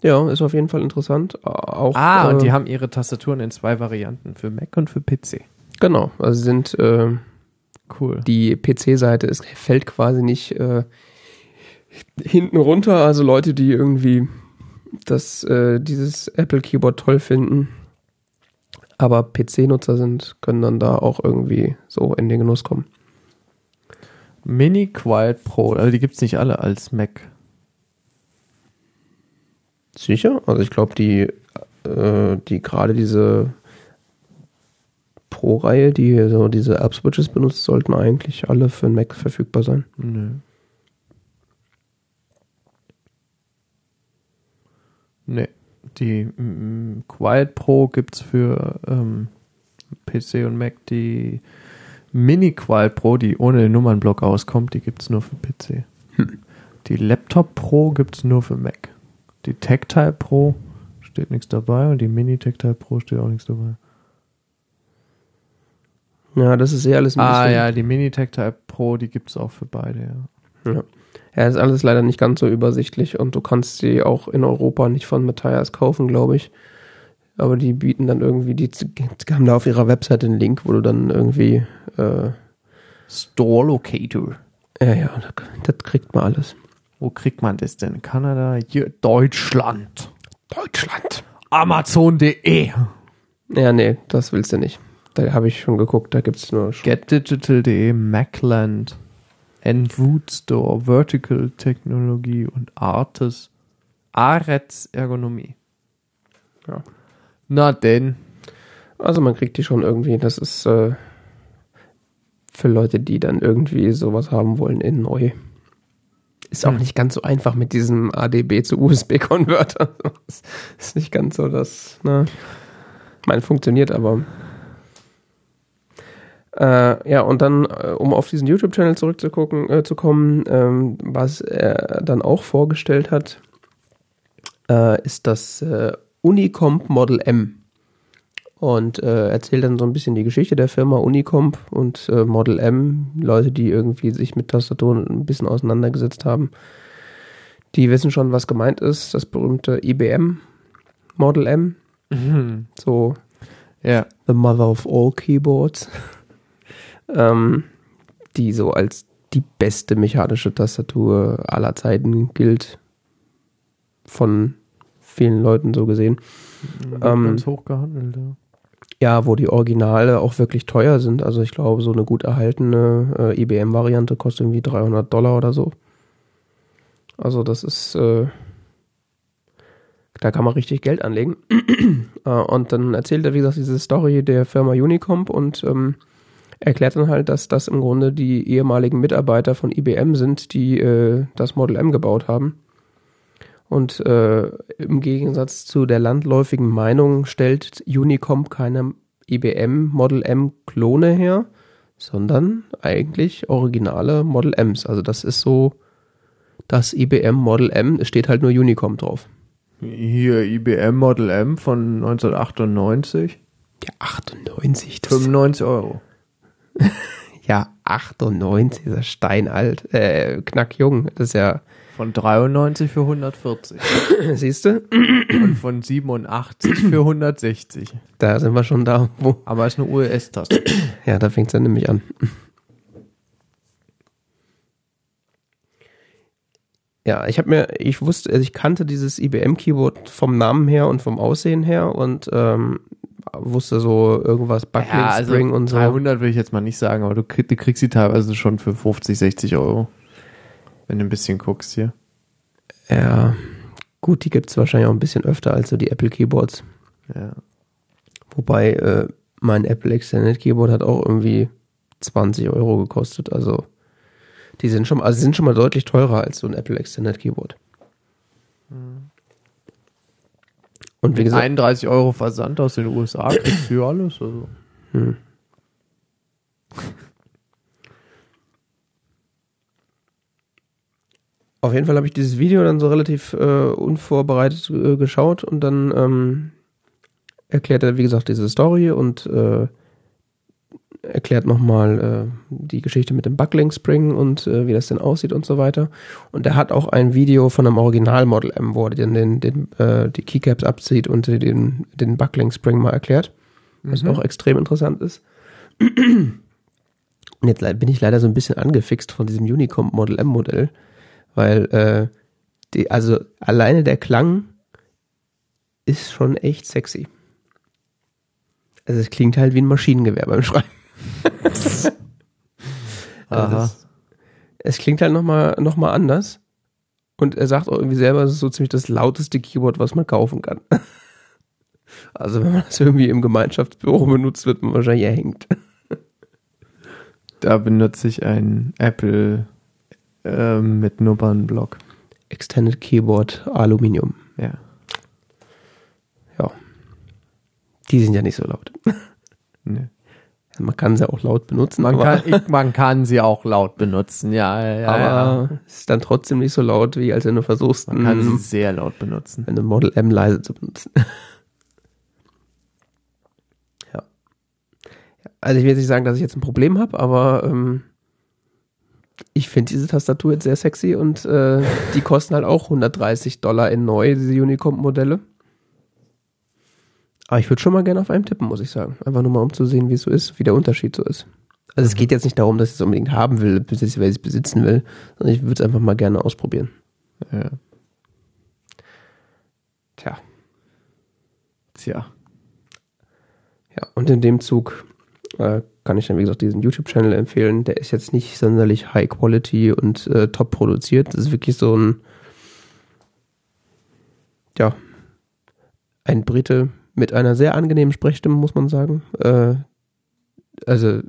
Ja, ist auf jeden Fall interessant. Auch, ah, und die haben ihre Tastaturen in zwei Varianten, für Mac und für PC. Genau, also sind Cool. Die PC-Seite fällt quasi nicht äh, hinten runter. Also Leute, die irgendwie das, äh, dieses Apple Keyboard toll finden, aber PC-Nutzer sind, können dann da auch irgendwie so in den Genuss kommen. Mini Quiet Pro, also die gibt es nicht alle als Mac. Sicher? Also ich glaube, die, äh, die gerade diese Pro-Reihe, die so diese App-Switches benutzt, sollten eigentlich alle für den Mac verfügbar sein. Nö. Nee. Die mm, Quiet Pro gibt es für ähm, PC und Mac, die Mini Qual Pro, die ohne den Nummernblock auskommt, die gibt es nur für PC. Hm. Die Laptop Pro gibt es nur für Mac. Die Tactile Pro steht nichts dabei und die Mini Tactile Pro steht auch nichts dabei. Ja, das ist eh alles ein Ah bisschen. ja, die Mini Tactile Pro, die gibt es auch für beide, ja. Ja. ja, ist alles leider nicht ganz so übersichtlich und du kannst sie auch in Europa nicht von Matthias kaufen, glaube ich. Aber die bieten dann irgendwie, die die haben da auf ihrer Webseite einen Link, wo du dann irgendwie, äh, Store Locator. ja, ja, das, das kriegt man alles. Wo kriegt man das denn? Kanada? Hier, Deutschland. Deutschland. Amazon.de. Ja, nee, das willst du nicht. Da habe ich schon geguckt, da gibt's nur. GetDigital.de, Macland, Enwood Store, Vertical Technologie und Artes. Arets Ergonomie. Ja. Na denn. Also man kriegt die schon irgendwie, das ist äh, für Leute, die dann irgendwie sowas haben wollen in neu. Ist auch Hm. nicht ganz so einfach mit diesem ADB zu USB-Konverter. Das (laughs) ist nicht ganz so das, ne? Ich meine, funktioniert, aber. Äh, ja, und dann, äh, um auf diesen YouTube-Channel zurückzugucken, äh, zu kommen, ähm, was er dann auch vorgestellt hat, äh, ist das äh, Unicomp Model M und äh, erzählt dann so ein bisschen die Geschichte der Firma Unicomp und Model M. Leute, die irgendwie sich mit Tastaturen ein bisschen auseinandergesetzt haben, die wissen schon, was gemeint ist. Das berühmte IBM Model M, so Ja. the mother of all keyboards, ähm, die so als die beste mechanische Tastatur aller Zeiten gilt. Von vielen Leuten so gesehen. Ähm, ganz hoch gehandelt, ja. Ja, wo die Originale auch wirklich teuer sind. Also ich glaube, so eine gut erhaltene äh, IBM-Variante kostet irgendwie 300 Dollar oder so. Also das ist, äh, da kann man richtig Geld anlegen. (clears throat) äh, und dann erzählt er, wie gesagt, diese Story der Firma Unicomp und ähm, erklärt dann halt, dass das im Grunde die ehemaligen Mitarbeiter von IBM sind, die äh, das Model M gebaut haben. Und äh, im Gegensatz zu der landläufigen Meinung stellt Unicomp keine IBM Model M Klone her, sondern eigentlich originale Model Ms. Also das ist so das IBM Model M, es steht halt nur Unicomp drauf. Hier IBM Model M von 1998. Ja, 98. Das 95 Euro. (laughs) ja, 98, ist ja steinalt, äh, knackjung. Das ist ja, Von 93 für 140. (clears throat) siehst du, (clears throat) Und von 87 für 160. da sind wir schon da, wo, Aber es ist eine US-Taste. (clears throat) ja, da fängt es dann nämlich an. Ja, ich habe mir, ich wusste, also ich kannte dieses IBM-Keyboard vom Namen her und vom Aussehen her und ähm, wusste so irgendwas Buckling Ja, also Spring und so. 300 will ich jetzt mal nicht sagen, aber du, krieg, du kriegst sie teilweise schon für 50, 60 Euro. Wenn du ein bisschen guckst hier. Ja, gut, die gibt's wahrscheinlich auch ein bisschen öfter als so die Apple Keyboards. Ja. Wobei äh, mein Apple Extended Keyboard hat auch irgendwie 20 Euro gekostet. Also die sind schon, also sind schon mal deutlich teurer als so ein Apple Extended Keyboard. Und wie gesagt, 31 Euro Versand aus den USA kriegst du alles. Also. hm. Auf jeden Fall habe ich dieses Video dann so relativ äh, unvorbereitet äh, geschaut und dann ähm, erklärt er, wie gesagt, diese Story und äh, erklärt nochmal äh, die Geschichte mit dem Buckling Spring und äh, wie das denn aussieht und so weiter. Und er hat auch ein Video von einem Original Model M, wo er den, den, den, äh, die Keycaps abzieht und den, den Buckling Spring mal erklärt, was Mhm. auch extrem interessant ist. Und jetzt bin ich leider so ein bisschen angefixt von diesem Unicomp Model M Modell, weil äh, die, also alleine der Klang ist schon echt sexy. Also es klingt halt wie ein Maschinengewehr beim Schreiben. Also (laughs) das, es klingt halt nochmal noch mal anders. Und er sagt auch irgendwie selber, es ist so ziemlich das lauteste Keyboard, was man kaufen kann. (laughs) Also wenn man das irgendwie im Gemeinschaftsbüro benutzt, wird man wahrscheinlich erhängt. (laughs) Da benutze ich ein Apple ähm, mit Nummernblock. Extended Keyboard Aluminium. Ja. Ja. Die sind ja nicht so laut. Ne. Man kann sie auch laut benutzen. Man, kann, ich, man kann sie auch laut benutzen, ja. ja aber ja. es ist dann trotzdem nicht so laut, wie als wenn du versuchst, Man kann sie sehr laut benutzen. ein Model M leise zu benutzen. (laughs) ja. Also ich will jetzt nicht sagen, dass ich jetzt ein Problem habe, aber ähm, ich finde diese Tastatur jetzt sehr sexy und äh, die kosten halt auch 130 Dollar in neu, diese Unicomp-Modelle. Aber ich würde schon mal gerne auf einem tippen, muss ich sagen. Einfach nur mal, um zu sehen, wie es so ist, wie der Unterschied so ist. Also es geht jetzt nicht darum, dass ich es unbedingt haben will, bis ich es besitzen will, sondern ich würde es einfach mal gerne ausprobieren. Ja. Tja. Tja. Ja, und in dem Zug äh, kann ich dann, wie gesagt, diesen YouTube-Channel empfehlen. Der ist jetzt nicht sonderlich high quality und äh, top produziert. Das ist wirklich so ein, ja, ein Brite mit einer sehr angenehmen Sprechstimme, muss man sagen. Äh, also,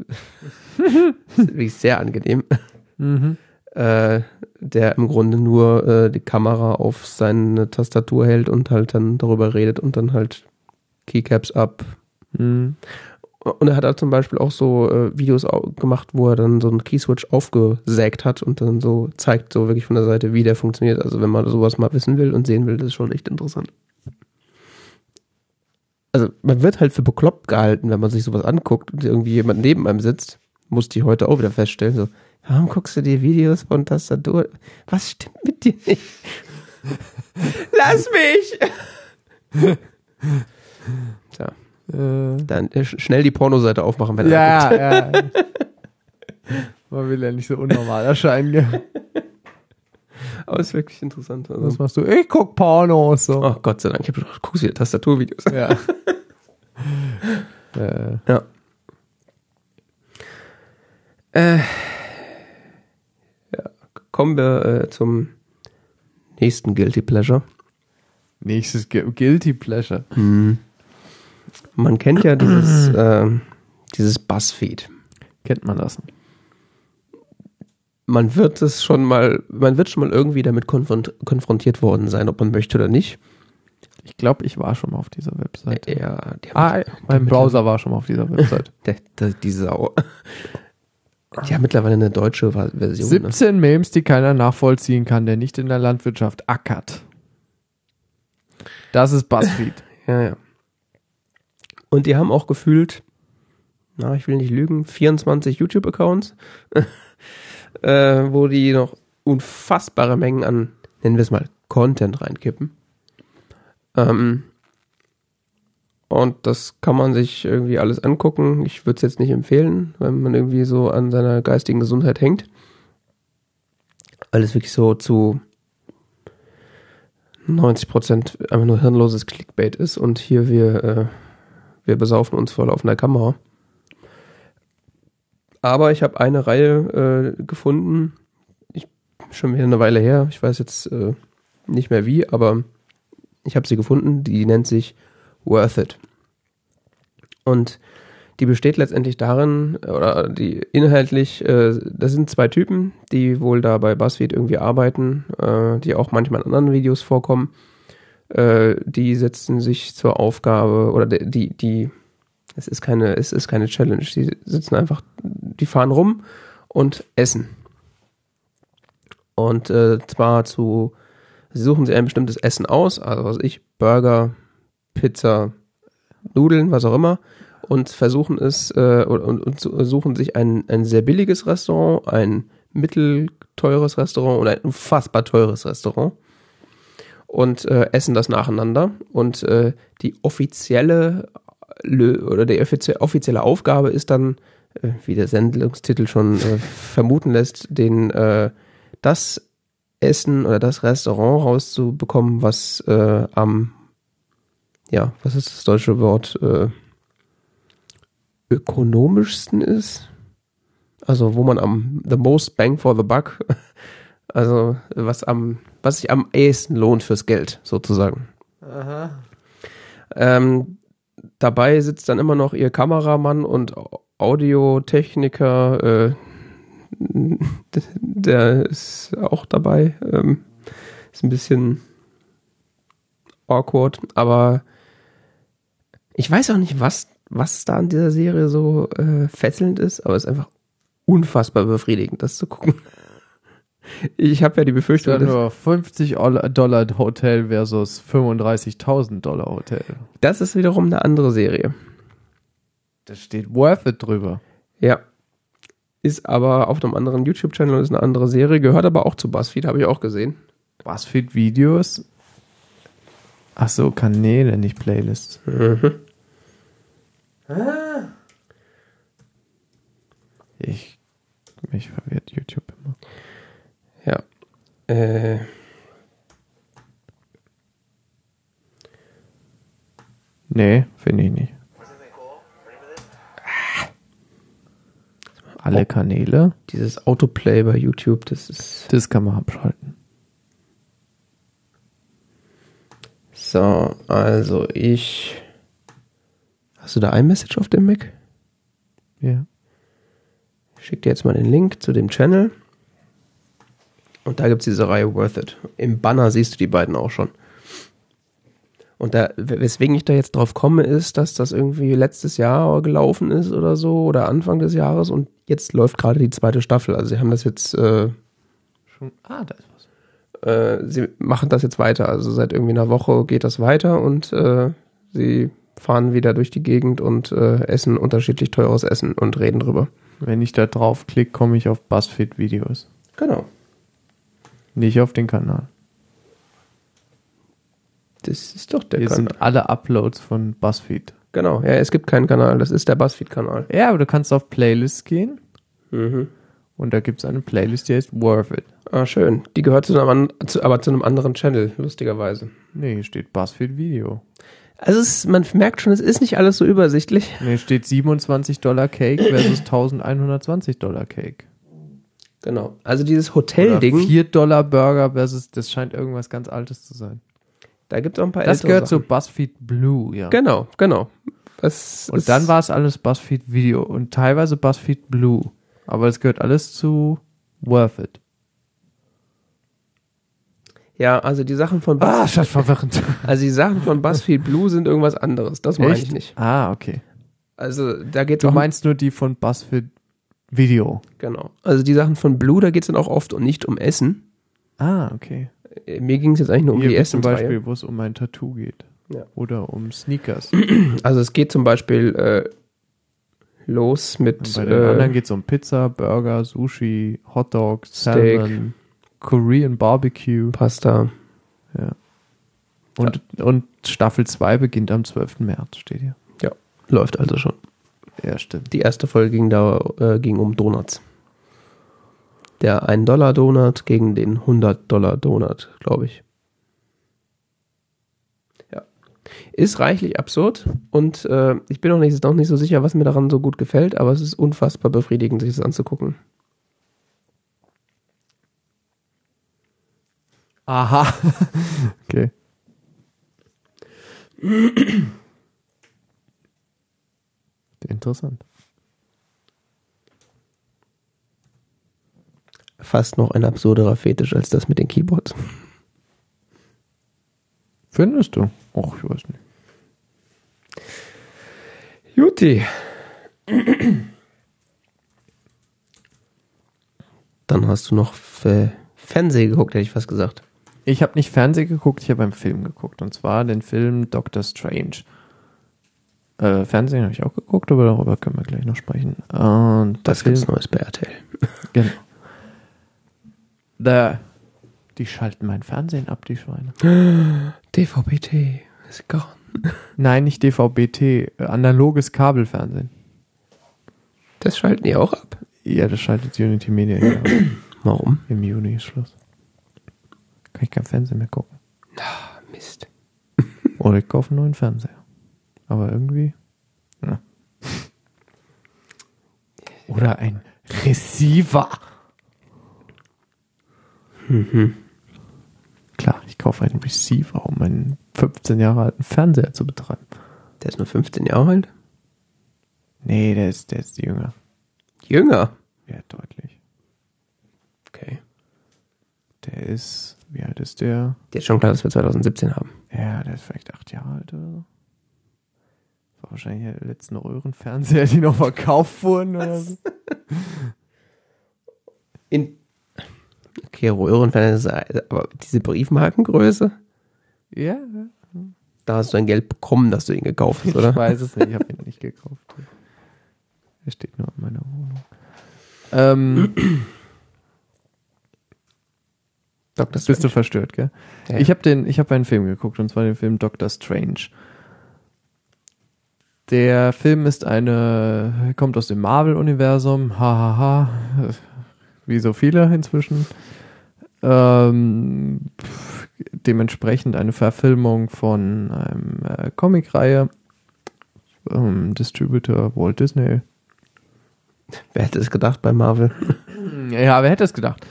(laughs) wirklich sehr angenehm. Mhm. Äh, der im Grunde nur äh, die Kamera auf seine Tastatur hält und halt dann darüber redet und dann halt Keycaps ab, Mhm. und er hat da zum Beispiel auch so äh, Videos au- gemacht, wo er dann so einen Keyswitch aufgesägt hat und dann so zeigt, so wirklich von der Seite, wie der funktioniert. Also wenn man sowas mal wissen will und sehen will, das ist schon echt interessant. Also man wird halt für bekloppt gehalten, wenn man sich sowas anguckt und irgendwie jemand neben einem sitzt. Musste ich heute auch wieder feststellen. So, warum guckst du dir Videos von Tastatur? Was stimmt mit dir nicht? Lass mich! (laughs) Tja. Äh, Dann äh, sch- schnell die Pornoseite aufmachen, wenn er ja, ja, ja. Man will ja nicht so unnormal erscheinen. gell? Aber ist wirklich interessant. Was Also, machst du? Ich guck Pornos. So. oh Gott sei Dank, ich habe guckst wieder Tastaturvideos. Ja. (laughs) äh, Ja. Äh, ja. Kommen wir äh, zum nächsten Guilty Pleasure. nächstes Gu- Guilty Pleasure. Man kennt ja dieses, (clears throat) äh, dieses Buzzfeed. Kennt man das? Man wird es schon mal, man wird schon mal irgendwie damit konfront konfrontiert worden sein, ob man möchte oder nicht. Ich glaube, ich war schon mal auf dieser Webseite. Ja, die Ah, mein Browser war schon mal auf dieser Webseite. (laughs) der, der, die Sau. Die haben mittlerweile eine deutsche Version. Ne? 17 Memes, die keiner nachvollziehen kann, der nicht in der Landwirtschaft ackert. Das ist Buzzfeed. (laughs) Ja, ja. Und die haben auch gefühlt, na, ich will nicht lügen, 24 YouTube-Accounts, (laughs) äh, wo die noch unfassbare Mengen an, nennen wir es mal, Content reinkippen. Ähm, und das kann man sich irgendwie alles angucken. Ich würde es jetzt nicht empfehlen, wenn man irgendwie so an seiner geistigen Gesundheit hängt. Alles wirklich so zu 90 Prozent einfach nur hirnloses Clickbait ist und hier wir, äh, wir besaufen uns vor laufender Kamera. Aber ich habe eine Reihe äh, gefunden, ich, schon wieder eine Weile her, ich weiß jetzt äh, nicht mehr wie, aber ich habe sie gefunden, die nennt sich Worth It. Und die besteht letztendlich darin, oder die inhaltlich, äh, das sind zwei Typen, die wohl da bei BuzzFeed irgendwie arbeiten, äh, die auch manchmal in anderen Videos vorkommen. Äh, die setzen sich zur Aufgabe, oder die, die es ist keine, es ist keine Challenge, die sitzen einfach, die fahren rum und essen. Und äh, zwar zu, sie suchen sich ein bestimmtes Essen aus, also was ich, Burger, Pizza, Nudeln, was auch immer, und versuchen es äh, und, und, und su- suchen sich ein, ein sehr billiges Restaurant, ein mittelteures Restaurant und ein unfassbar teures Restaurant und äh, essen das nacheinander. Und äh, die offizielle oder die offizie offizielle Aufgabe ist dann, äh, wie der Sendungstitel schon äh, vermuten lässt, den äh, das Essen oder das Restaurant rauszubekommen, was äh, am ja, was ist das deutsche Wort? Äh, ökonomischsten ist. Also wo man am the most bang for the buck, (laughs) also was am was sich am ehesten lohnt fürs Geld sozusagen. Ähm, dabei sitzt dann immer noch ihr Kameramann und Audiotechniker, äh, (laughs) der ist auch dabei. Ähm, ist ein bisschen awkward, aber ich weiß auch nicht, was was da an dieser Serie so äh, fesselnd ist, aber es ist einfach unfassbar befriedigend, das zu gucken. Ich habe ja die Befürchtung, Ja, dass, nur 50 Dollar Hotel versus 35.000 Dollar Hotel. das ist wiederum eine andere Serie. Da steht worth it drüber. Ja. Ist aber auf einem anderen YouTube-Channel und ist eine andere Serie, gehört aber auch zu BuzzFeed, habe ich auch gesehen. BuzzFeed Videos. Ach so, Kanäle, nicht Playlists. Ich mich verwirrt YouTube immer. Ja. Äh, Nee, finde ich nicht. Alle Kanäle, dieses Autoplay bei YouTube, das ist. das kann man abschalten. So, also ich. Hast du da iMessage auf dem Mac? Ja. Ich schicke dir jetzt mal den Link zu dem Channel. Und da gibt es diese Reihe Worth It. Im Banner siehst du die beiden auch schon. Und da, weswegen ich da jetzt drauf komme, ist, dass das irgendwie letztes Jahr gelaufen ist oder so, oder Anfang des Jahres und jetzt läuft gerade die zweite Staffel. Also sie haben das jetzt, äh, Schon. Ah, da ist was. äh, sie machen das jetzt weiter. Also seit irgendwie einer Woche geht das weiter und äh, sie fahren wieder durch die Gegend und äh, essen unterschiedlich teures Essen und reden drüber. Wenn ich da draufklicke, komme ich auf BuzzFeed Videos. Genau. Nicht auf den Kanal. Das ist doch der Hier Kanal. sind alle Uploads von BuzzFeed. Genau, ja, es gibt keinen Kanal, das ist der Buzzfeed-Kanal. Ja, aber du kannst auf Playlists gehen Mhm. und da gibt es eine Playlist, die heißt Worth It. Ah, schön. Die gehört zu einem, zu, aber zu einem anderen Channel, lustigerweise. Nee, hier steht BuzzFeed Video. Also es, man merkt schon, es ist nicht alles so übersichtlich. Nee, hier steht 27 Dollar Cake versus (clears throat) 1120 Dollar Cake. Genau. Also dieses Hotel-Ding, 4 Dollar Burger versus, das scheint irgendwas ganz Altes zu sein. da gibt es auch ein paar Das gehört zu Sachen. BuzzFeed Blue, ja. Genau, genau. Das Und ist- dann war es alles BuzzFeed Video und teilweise BuzzFeed Blue. Aber es gehört alles zu Worth It. Ja, also die Sachen von Ah, Buzz, statt verwirrend. (laughs) also die Sachen von BuzzFeed Blue sind irgendwas anderes. Das meine ich nicht. Ah, okay. Also da geht Du meinst nur die von BuzzFeed Video. genau. Also die Sachen von Blue, da geht es dann auch oft und nicht um Essen. Ah, okay. Äh, Mir ging es jetzt eigentlich nur um Hier die wie zum. Beispiel, wo es um ein Tattoo geht. Ja. Oder um Sneakers. (clears throat) Also es geht zum Beispiel äh, los mit Und bei den anderen äh, geht es um Pizza, Burger, Sushi, Hotdog, Steak. Salmon, Korean Barbecue. Pasta. Ja. Und, und Staffel 2 beginnt am 12. März, steht hier. Ja, läuft also schon. Ja, stimmt. Die erste Folge ging da äh, ging um Donuts. Der 1 Dollar Donut gegen den 100 Dollar Donut, glaube ich. Ja. Ist reichlich absurd und äh, ich bin noch nicht, noch nicht so sicher, was mir daran so gut gefällt, aber es ist unfassbar befriedigend, sich das anzugucken. Aha. (laughs) okay. Interessant. Fast noch ein absurderer Fetisch als das mit den Keyboards. Findest du? Och, ich weiß nicht. Juti. Dann hast du noch Fernsehen geguckt, hätte ich fast gesagt. Ich habe nicht Fernsehen geguckt, ich habe einen Film geguckt. Und zwar den Film Doctor Strange. Äh, Fernsehen habe ich auch geguckt, aber darüber können wir gleich noch sprechen. Und Das Film, gibt's Neues bei RTL. (laughs) Genau. Da, die schalten mein Fernsehen ab, die Schweine. (gasps) DVB-T ist gone. (laughs) Nein, nicht DVB-T, analoges Kabelfernsehen. Das schalten die auch ab. Ja, das schaltet Unity Media ab. (clears throat) Warum? Im Juni ist Schluss. Kann ich kein Fernsehen mehr gucken. Ah, Mist. Oder ich kaufe einen neuen Fernseher. Aber irgendwie. Ja. (laughs) Oder ein Receiver. (laughs) Klar, ich kaufe einen Receiver, um meinen 15 Jahre alten Fernseher zu betreiben. Der ist nur 15 Jahre alt. Nee, der ist, der ist jünger. Jünger. Ja, deutlich. Okay. Der ist, wie alt ist der? Dir ist schon klar, dass wir 2017 haben. Ja, der ist vielleicht acht Jahre alt oder so. Wahrscheinlich die letzten Röhrenfernseher, (laughs) die noch verkauft wurden oder so. In okay, Röhrenfernseher, aber diese Briefmarkengröße, Ja, da hast du dein Geld bekommen, dass du ihn gekauft hast, oder? Ich weiß es nicht, ich habe ihn nicht gekauft. Er steht nur in meiner Wohnung. Ähm, Dr. bist du Strange. verstört, gell? Ja. Ich habe habe einen Film geguckt und zwar den Film Doctor Strange. Der Film ist eine, kommt aus dem Marvel-Universum, hahaha, wie so viele inzwischen. Ähm, dementsprechend eine Verfilmung von einem äh, Comicreihe. Ähm, Distributor Walt Disney. Wer hätte es gedacht bei Marvel? (laughs) Ja, wer hätte es gedacht?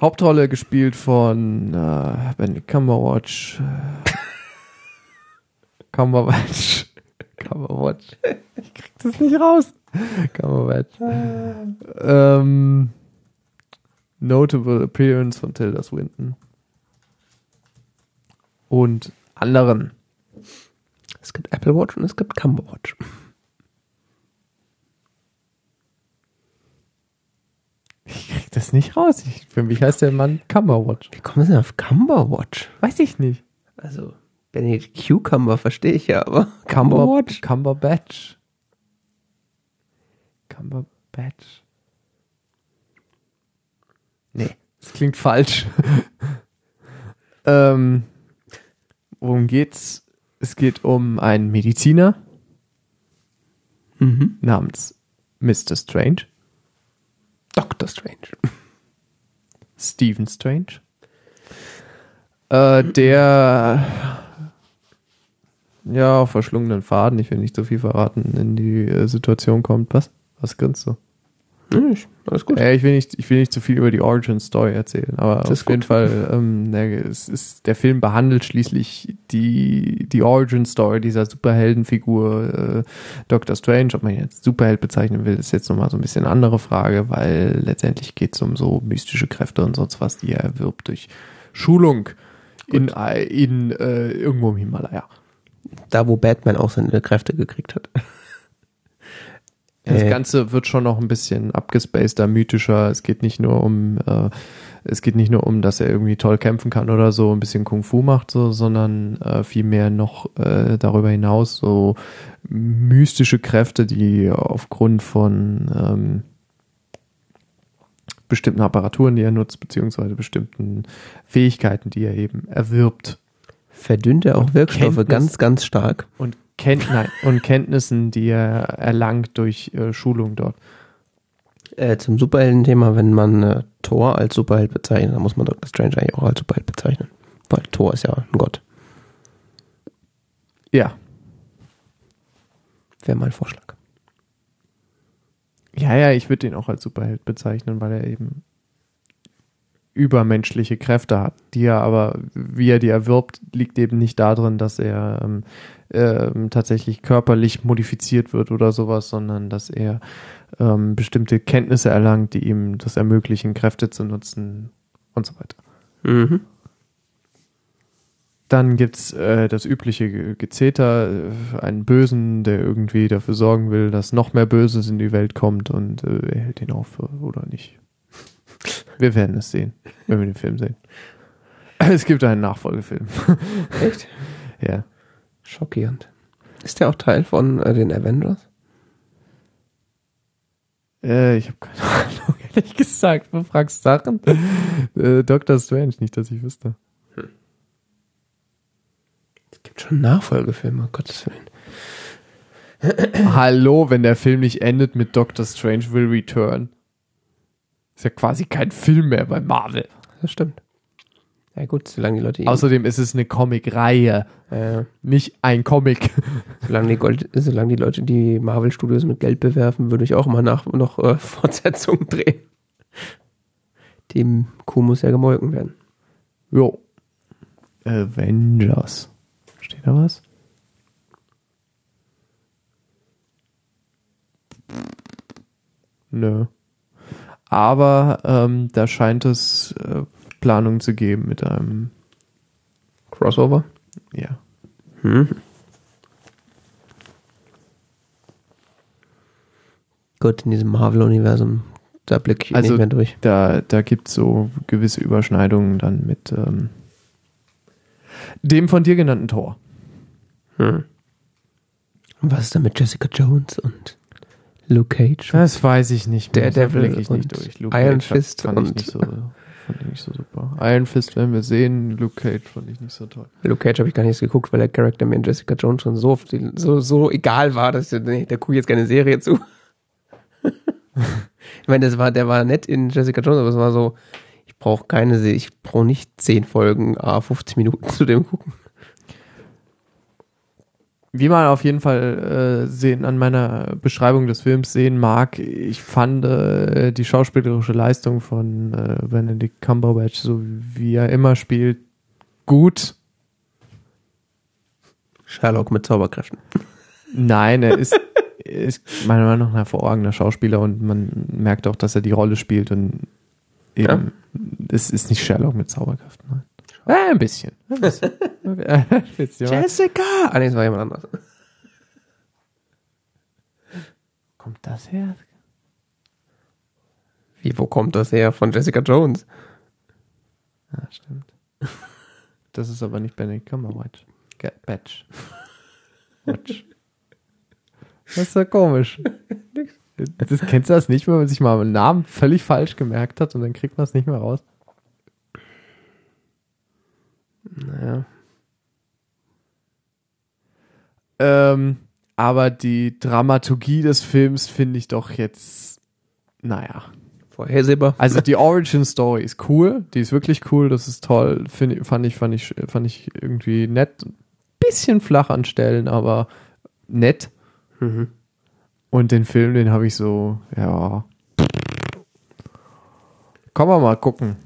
Hauptrolle gespielt von äh, Benedict Cumberbatch. Äh, (laughs) Cumberbatch. Cumberbatch. Ich krieg das nicht raus. Cumberbatch. ähm, notable Appearance von Tilda Swinton. Und anderen. Es gibt Apple Watch und es gibt Cumberwatch. Ich krieg das nicht raus. Ich, für mich heißt der Mann Cumberbatch. Wie kommen sie denn auf Cumberwatch? Weiß ich nicht. Also, Benedict Cucumber verstehe ich ja, aber (laughs) Cumberwatch? Cumberbatch. Cumberbatch. Nee, das klingt falsch. (laughs) ähm, worum geht's? Es geht um einen Mediziner Mhm. namens Mr. Strange, Doctor Strange. (laughs) Stephen Strange, äh, der ja auf verschlungenen Faden, ich will nicht so viel verraten, in die äh, Situation kommt. Was? Was grinst du? Ich- alles gut. Äh, ich, will nicht, ich will nicht zu viel über die Origin Story erzählen, aber Das auf jeden gut. Fall, ähm, der, es ist, der Film behandelt schließlich die, die Origin Story dieser Superheldenfigur äh, Doctor Strange. Ob man ihn jetzt Superheld bezeichnen will, ist jetzt nochmal so ein bisschen eine andere Frage, weil letztendlich geht es um so mystische Kräfte und sonst was, die er erwirbt durch Schulung in, äh, in äh, irgendwo im Himalaya. Da, wo Batman auch seine Kräfte gekriegt hat. Das Äh. Ganze wird schon noch ein bisschen abgespaceder, mythischer. Es geht nicht nur um, äh, es geht nicht nur um, dass er irgendwie toll kämpfen kann oder so, ein bisschen Kung Fu macht, so, sondern äh, vielmehr noch äh, darüber hinaus so mystische Kräfte, die aufgrund von ähm, bestimmten Apparaturen, die er nutzt, beziehungsweise bestimmten Fähigkeiten, die er eben erwirbt Verdünnt er auch Und Wirkstoffe Kenntnis- ganz, ganz stark. und, Kennt nein, und Kenntnissen, die er erlangt durch äh, Schulung dort. Äh, zum Superhelden-Thema, wenn man äh, Thor als Superheld bezeichnet, dann muss man Doctor Strange eigentlich auch als Superheld bezeichnen. Weil Thor ist ja ein Gott. Ja, Wäre mein Vorschlag. Ja, ja, ich würde ihn auch als Superheld bezeichnen, weil er eben übermenschliche Kräfte hat, die er aber, wie er die erwirbt, liegt eben nicht darin, dass er ähm, ähm, tatsächlich körperlich modifiziert wird oder sowas, sondern dass er ähm, bestimmte Kenntnisse erlangt, die ihm das ermöglichen, Kräfte zu nutzen und so weiter. Mhm. Dann gibt's äh, das übliche Ge- Gezeter, äh, einen Bösen, der irgendwie dafür sorgen will, dass noch mehr Böses in die Welt kommt und äh, er hält ihn auf äh, oder nicht. Wir werden es sehen, wenn wir den Film sehen. (laughs) Es gibt einen Nachfolgefilm. (laughs) Echt? ja. Schockierend. Ist der auch Teil von äh, den Avengers? Äh, ich habe keine (laughs) Ahnung, ehrlich gesagt. Du fragst Sachen. äh, Doctor Strange, nicht, dass ich wüsste. Es gibt schon Nachfolgefilme, um Gottes Willen. Hallo, wenn der Film nicht endet mit Doctor Strange will return. Ist ja quasi kein Film mehr bei Marvel. Das stimmt. Ja gut, solange die Leute Außerdem ist es eine Comic-Reihe, äh, nicht ein Comic. (laughs) solange, die Gold, solange die Leute die Marvel Studios mit Geld bewerfen, würde ich auch mal nach noch äh, (laughs) Fortsetzungen drehen. Dem Kuh muss ja gemolken werden. Jo. Avengers. Steht da was? Nö. Aber ähm, da scheint es äh, Planung zu geben mit einem, Crossover? ja. Hm. Gut, in diesem Marvel-Universum, da blicke ich Also- nicht mehr durch. Da, da gibt es so gewisse Überschneidungen dann mit ähm, dem von dir genannten Tor. Hm. Und was ist da mit Jessica Jones und Luke Cage? Das weiß ich nicht mehr. So blick ich nicht durch. Luke Iron Cage Fist fand ich und- nicht so, fand ich nicht so super. Iron Fist werden wir sehen, Luke Cage fand ich nicht so toll. Luke Cage habe ich gar nicht geguckt, weil der Charakter mir in Jessica Jones schon so, so, so egal war, dass ich, nee, da gucke ich jetzt keine Serie zu. (laughs) ich meine, das war, der war nett in Jessica Jones, aber es war so, ich brauche keine Serie, ich brauche nicht 10 Folgen, ah, 50 Minuten zu dem gucken. Wie man auf jeden Fall äh, sehen an meiner Beschreibung des Films sehen mag, ich fand äh, die schauspielerische Leistung von äh, Benedict Cumberbatch, so wie er immer spielt, gut. Sherlock mit Zauberkräften. Nein, er ist, ist meiner Meinung nach ein hervorragender Schauspieler und man merkt auch, dass er die Rolle spielt und eben, es ist nicht Sherlock mit Zauberkräften. Nein. Äh, ein bisschen. Ein bisschen. (laughs) (laughs) Jessica! Ah, nee, das war jemand anderes. Kommt das her? Wie, wo kommt das her? Von Jessica Jones? Ja, stimmt. Das ist aber nicht Benedict Cumberbatch. Batch. Watch. Das ist ja komisch. Das kennst du das nicht, wenn man sich mal einen Namen völlig falsch gemerkt hat und dann kriegt man es nicht mehr raus. Naja. Ähm, aber die Dramaturgie des Films finde ich doch jetzt, naja. Vorhersehbar. Also die (laughs) Origin Story ist cool, die ist wirklich cool, das ist toll, find, fand ich, fand ich, fand ich irgendwie nett. Bisschen flach an Stellen, aber nett. Mhm. Und den Film, den habe ich so, ja. Kann man mal gucken.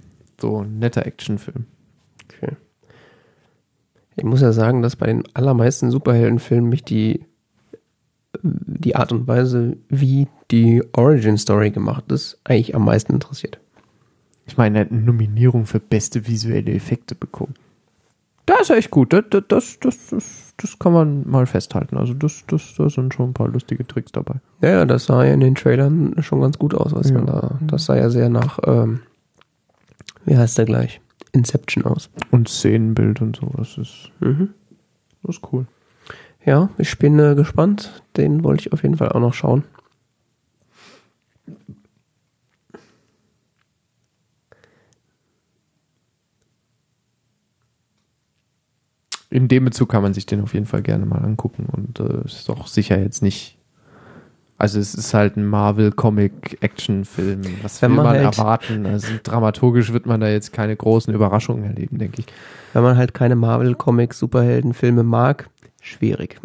So ein netter Actionfilm. Ich muss ja sagen, dass bei den allermeisten Superheldenfilmen mich die, die Art und Weise, wie die Origin Story gemacht ist, eigentlich am meisten interessiert. Ich meine, er hat eine Nominierung für beste visuelle Effekte bekommen. Das ist echt gut. Das, das, das, das, das, das kann man mal festhalten. Also das, das, da sind schon ein paar lustige Tricks dabei. Ja, ja, das sah ja in den Trailern schon ganz gut aus, was Ja. man da, das sah ja sehr nach, ähm, wie heißt der gleich? Inception aus. Und Szenenbild und so. Das ist, Mhm. das ist cool. Ja, ich bin äh, gespannt. Den wollte ich auf jeden Fall auch noch schauen. In dem Bezug kann man sich den auf jeden Fall gerne mal angucken. Und äh, es ist auch sicher jetzt nicht. Also es ist halt ein Marvel-Comic-Action-Film. Was Wenn will man man halt- erwarten? Also dramaturgisch wird man da jetzt keine großen Überraschungen erleben, denke ich. Wenn man halt keine Marvel-Comics, Superheldenfilme mag, schwierig.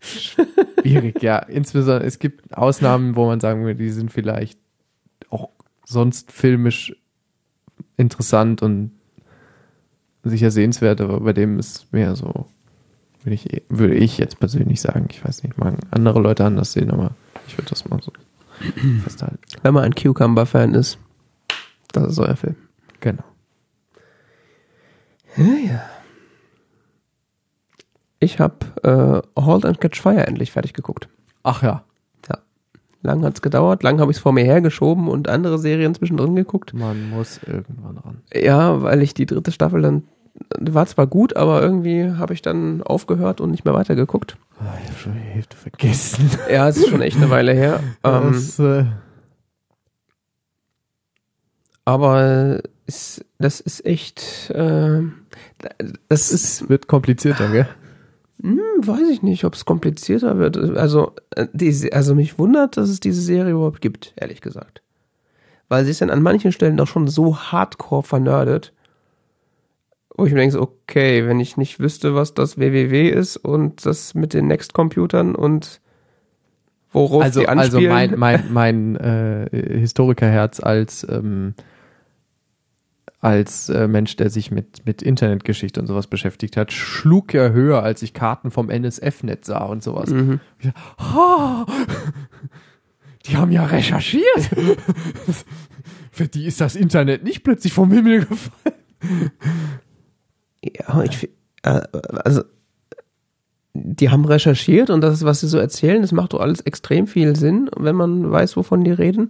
Schwierig, ja. Insbesondere, es gibt Ausnahmen, wo man sagen würde, die sind vielleicht auch sonst filmisch interessant und sicher sehenswert, aber bei dem ist mehr so, würde ich, würde ich jetzt persönlich sagen. Ich weiß nicht, mag andere Leute anders sehen, aber ich würde das mal so (clears throat) festhalten. Wenn man ein Cucumber-Fan ist, das ist euer Film. Genau. Ich habe äh, Halt and Catch Fire endlich fertig geguckt. Ach ja, Lang hat's gedauert, lang habe ich es vor mir hergeschoben und andere Serien zwischendrin geguckt. man muss irgendwann ran. Ja, weil ich die dritte Staffel dann war zwar gut, aber irgendwie habe ich dann aufgehört und nicht mehr weitergeguckt. Ah, ich habe schon die Hälfte vergessen. (laughs) Ja, es ist schon echt eine Weile her. Ähm, das, äh, aber es, das ist echt, äh, das ist, es wird komplizierter, gell? hm, weiß ich nicht, ob es komplizierter wird. Also, äh, die, also mich wundert, dass es diese Serie überhaupt gibt, ehrlich gesagt. Weil sie ist dann an manchen Stellen doch schon so hardcore vernördet, wo ich mir denke, okay, wenn ich nicht wüsste, was das WWW ist und das mit den Next-Computern und worauf also, die also anspielen. mein, mein, (laughs) mein äh, Historikerherz als, ähm, als äh, Mensch, der sich mit, mit Internetgeschichte und sowas beschäftigt hat, schlug ja höher, als ich Karten vom NSF-Net sah und sowas. mhm. Ich "Ha, die haben ja recherchiert. (laughs) Für die ist das Internet nicht plötzlich vom Himmel gefallen. Ja, ich fi- äh, also die haben recherchiert und das, was sie so erzählen, das macht doch alles extrem viel Sinn, wenn man weiß, wovon die reden.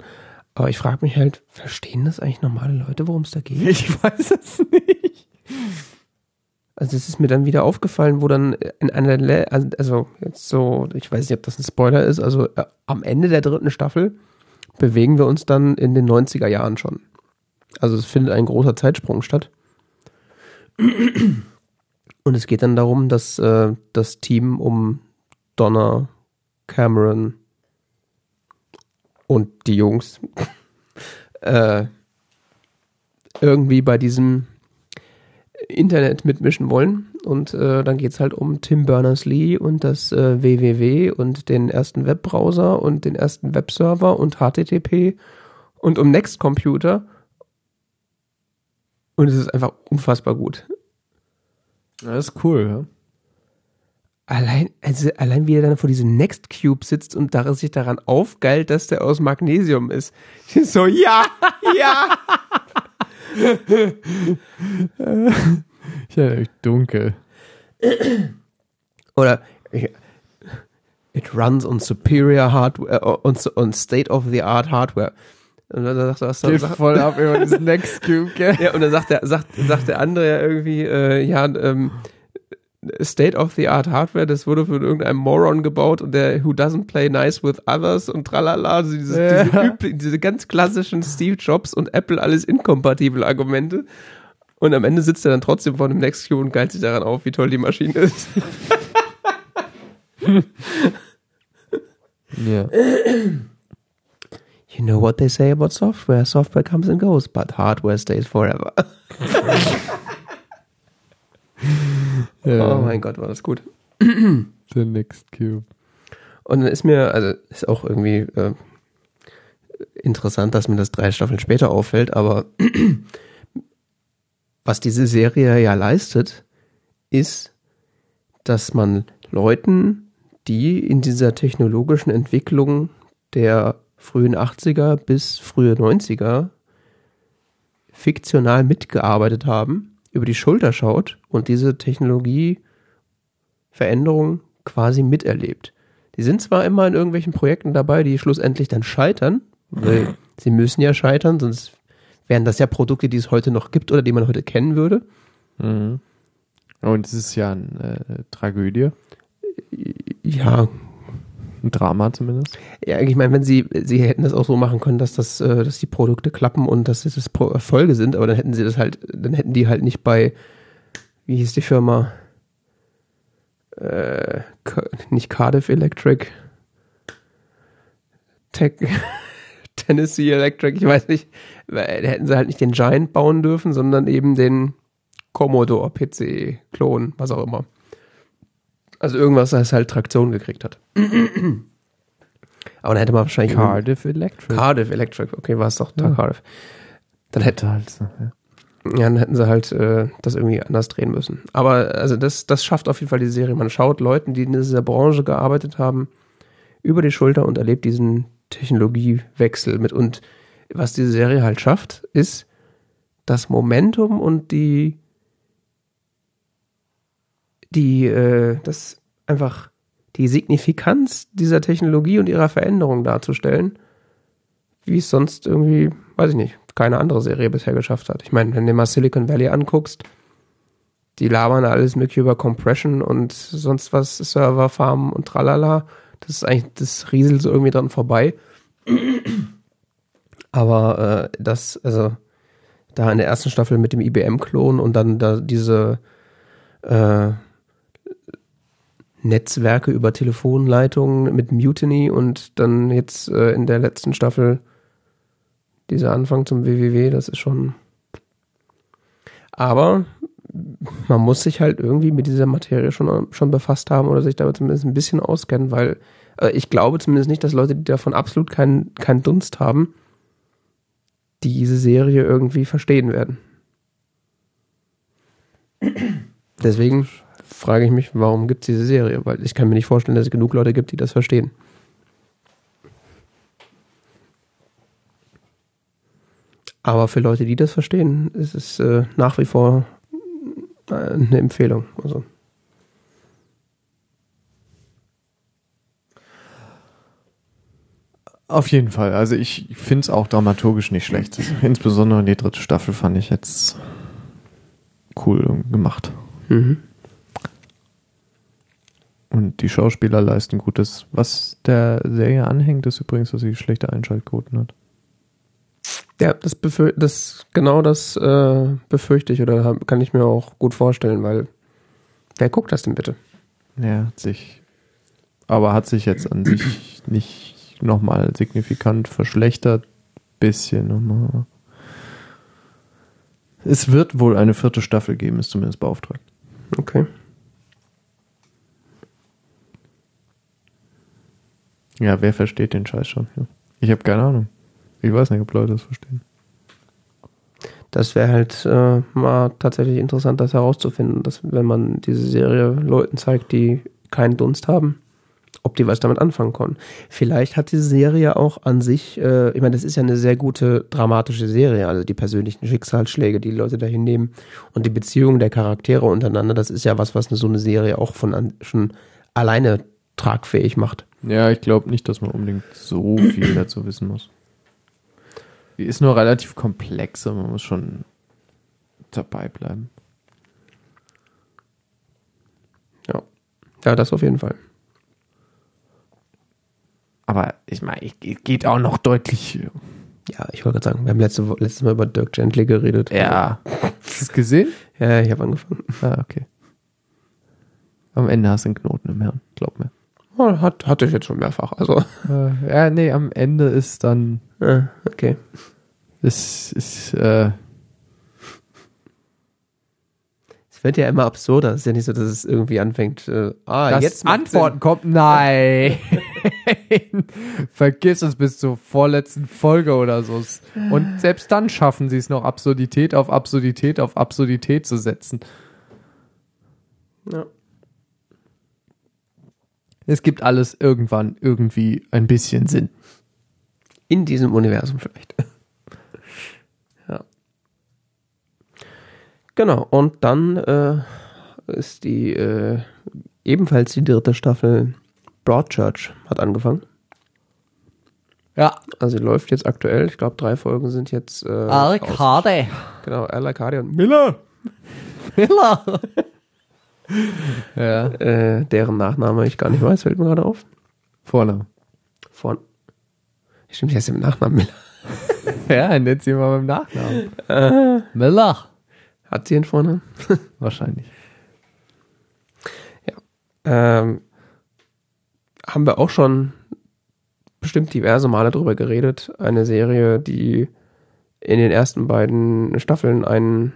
Aber ich frage mich halt, verstehen das eigentlich normale Leute, worum es da geht? Ich weiß es nicht. Also es ist mir dann wieder aufgefallen, wo dann in einer, Le also jetzt so, ich weiß nicht, ob das ein Spoiler ist, also äh, am Ende der dritten Staffel bewegen wir uns dann in den 90er Jahren schon. Also es findet ein großer Zeitsprung statt. Und es geht dann darum, dass äh, das Team um Donna, Cameron und die Jungs (laughs) äh, irgendwie bei diesem Internet mitmischen wollen. Und äh, dann geht's halt um Tim Berners-Lee und das äh, WWW und den ersten Webbrowser und den ersten Webserver und HTTP und um Nextcomputer. Und es ist einfach unfassbar gut. Das ist cool, ja. Allein, also allein wie er dann vor diesem Next Cube sitzt und da sich daran aufgeilt, dass der aus Magnesium ist. (laughs) So, ja, ja. ich erinnere mich dunkel. Oder it runs on superior hardware, on, on state of the art hardware. Und dann sagt er, was Geht sagt, voll ab über diesen (laughs) Next Cube, gell? Ja, und dann sagt der, sagt, sagt der andere ja irgendwie, äh, ja, ähm, State-of-the-art Hardware, das wurde von irgendeinem Moron gebaut und der Who doesn't play nice with others und tralala, also diese, ja. diese, üblichen, diese ganz klassischen Steve Jobs und Apple alles inkompatibel Argumente. Und am Ende sitzt er dann trotzdem vor dem Nextcube und geilt sich daran auf, wie toll die Maschine ist. (laughs) ja. (laughs) You know what they say about software? Software comes and goes, but hardware stays forever. (laughs) Ja. Oh mein Gott, war das gut. The Next Cube. Und dann ist mir, also ist auch irgendwie äh, interessant, dass mir das drei Staffeln später auffällt, aber (clears throat) was diese Serie ja leistet, ist, dass man Leuten, die in dieser technologischen Entwicklung der frühen 80er bis frühe 90er fiktional mitgearbeitet haben, über die Schulter schaut und diese Technologieveränderung quasi miterlebt. Die sind zwar immer in irgendwelchen Projekten dabei, die schlussendlich dann scheitern, weil sie müssen ja scheitern, sonst wären das ja Produkte, die es heute noch gibt oder die man heute kennen würde. Mhm. Und es ist ja eine äh, Tragödie. Ja, ein Drama zumindest. Ja, ich meine, wenn sie, sie hätten das auch so machen können, dass das, äh, dass die Produkte klappen und dass das Erfolge sind, aber dann hätten sie das halt, dann hätten die halt nicht bei, wie hieß die Firma? Äh, nicht Cardiff Electric, Tech, (laughs) Tennessee Electric, ich weiß nicht, da hätten sie halt nicht den Giant bauen dürfen, sondern eben den Commodore PC-Klon, was auch immer. Also irgendwas, das halt Traktion gekriegt hat. Aber dann hätte man wahrscheinlich. Cardiff Electric. Cardiff Electric, okay, war es doch ja. Cardiff. Dann hätte halt so, ja. ja. dann hätten sie halt äh, das irgendwie anders drehen müssen. Aber also das, das schafft auf jeden Fall die Serie. Man schaut Leuten, die in dieser Branche gearbeitet haben, über die Schulter und erlebt diesen Technologiewechsel mit. Und was diese Serie halt schafft, ist das Momentum und die die, äh, das einfach die Signifikanz dieser Technologie und ihrer Veränderung darzustellen, wie es sonst irgendwie, weiß ich nicht, keine andere Serie bisher geschafft hat. Ich meine, wenn du mal Silicon Valley anguckst, die labern alles mögliche über Compression und sonst was, Serverfarmen und tralala. Das ist eigentlich, das rieselt so irgendwie dran vorbei. Aber äh, das, also da in der ersten Staffel mit dem IBM-Klon und dann da diese äh, Netzwerke über Telefonleitungen mit Mutiny und dann jetzt äh, in der letzten Staffel dieser Anfang zum WWW, das ist schon. Aber man muss sich halt irgendwie mit dieser Materie schon, schon befasst haben oder sich damit zumindest ein bisschen auskennen, weil äh, ich glaube zumindest nicht, dass Leute, die davon absolut keinen keinen Dunst haben, diese Serie irgendwie verstehen werden. Deswegen frage ich mich, warum gibt es diese Serie? Weil ich kann mir nicht vorstellen, dass es genug Leute gibt, die das verstehen. Aber für Leute, die das verstehen, ist es äh, nach wie vor äh, eine Empfehlung. Also. Auf jeden Fall. Also ich finde es auch dramaturgisch nicht schlecht. Mhm. Insbesondere die dritte Staffel fand ich jetzt cool gemacht. Mhm. Und die Schauspieler leisten Gutes. Was der Serie anhängt, ist übrigens, dass sie schlechte Einschaltquoten hat. Ja, das, befür das genau das äh, befürchte ich oder hab, kann ich mir auch gut vorstellen, weil wer guckt das denn bitte? Ja, hat sich. Aber hat sich jetzt an sich nicht nochmal signifikant verschlechtert. Bisschen nochmal. Es wird wohl eine vierte Staffel geben, ist zumindest beauftragt. Okay. Ja, wer versteht den Scheiß schon? Ja. Ich habe keine Ahnung. Ich weiß nicht, ob Leute das verstehen. Das wäre halt äh, mal tatsächlich interessant, das herauszufinden, dass wenn man diese Serie Leuten zeigt, die keinen Dunst haben, ob die was damit anfangen können. Vielleicht hat die Serie auch an sich, äh, ich meine, das ist ja eine sehr gute dramatische Serie, also die persönlichen Schicksalsschläge, die, die Leute dahin nehmen und die Beziehungen der Charaktere untereinander, das ist ja was, was so eine Serie auch von an, schon alleine tragfähig macht. Ja, ich glaube nicht, dass man unbedingt so viel dazu wissen muss. Die ist nur relativ komplex, aber man muss schon dabei bleiben. Ja. Ja, das auf jeden Fall. Aber ich meine, es geht auch noch deutlich. Ja, ich wollte gerade sagen, wir haben letzte, letztes Mal über Dirk Gently geredet. Ja. Hast du es gesehen? Ja, ich habe angefangen. Ah, okay. Am Ende hast du einen Knoten im Hirn, glaub mir. Oh, hat, hatte ich jetzt schon mehrfach. Also. Äh, ja, nee, am Ende ist dann. (laughs) Ja, okay. Das ist. Äh, Es wird ja immer absurder. Es ist ja nicht so, dass es irgendwie anfängt. Äh, ah, das jetzt Antworten kommt. Nein. (laughs) Vergiss es bis zur vorletzten Folge oder so. Und selbst dann schaffen sie es noch, Absurdität auf Absurdität auf Absurdität zu setzen. Sinn. Ja. Es gibt alles irgendwann irgendwie ein bisschen Sinn. In diesem Universum vielleicht. (laughs) ja. Genau, und dann äh, ist die äh, ebenfalls die dritte Staffel Broadchurch hat angefangen. Ja. Also sie läuft jetzt aktuell. Ich glaube, drei Folgen sind jetzt. Äh, Arcade. Genau, Al-Arcade und Miller. Miller. (laughs) ja. Äh, deren Nachname ich gar nicht weiß, fällt mir gerade auf. Vorname. Von. Stimmt, heißt ja mit Nachnamen Miller. (laughs) Ja, nennt sie mal beim Nachnamen. Miller. Hat sie einen Vornamen? (laughs) Wahrscheinlich. Ähm, haben wir auch schon bestimmt diverse Male drüber geredet. Eine Serie, die in den ersten beiden Staffeln einen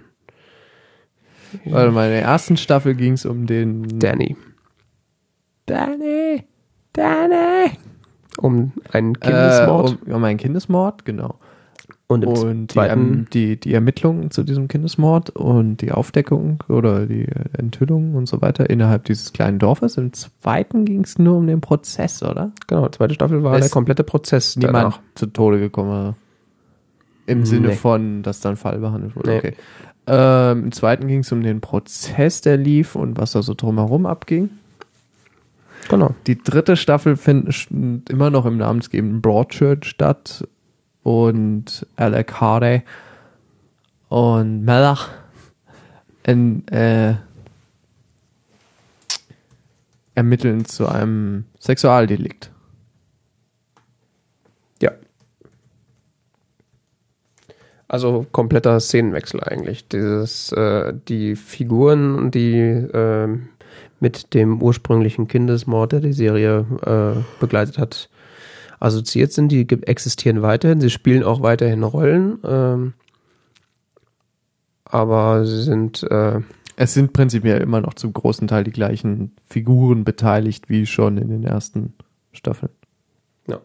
Warte mal, in der ersten Staffel ging es um den Danny, Danny. Danny. um einen Kindesmord Äh, um, um einen Kindesmord, genau. und Und die, ähm, die, die Ermittlungen zu diesem Kindesmord und die Aufdeckung oder die Enthüllung und so weiter innerhalb dieses kleinen Dorfes. Im zweiten ging es nur um den Prozess, oder? genau, zweite Staffel war Es- der komplette Prozess Niemand danach. zu Tode gekommen. Im Sinne Nee. von, dass dann Fall behandelt wurde. Nee. Okay. Ähm, Im zweiten ging es um den Prozess, der lief und was da so drumherum abging. Genau. Die dritte Staffel findet immer noch im namensgebenden Broadchurch statt und Alec Hardy und Melach in, äh, ermitteln zu einem Sexualdelikt. Ja. Also kompletter Szenenwechsel eigentlich. Dieses, äh, die Figuren, die äh, mit dem ursprünglichen Kindesmord, der die Serie äh, begleitet hat, assoziiert sind, die existieren weiterhin. Sie spielen auch weiterhin Rollen, ähm, aber sie sind äh, Es sind prinzipiell immer noch zum großen Teil die gleichen Figuren beteiligt wie schon in den ersten Staffeln. Ja.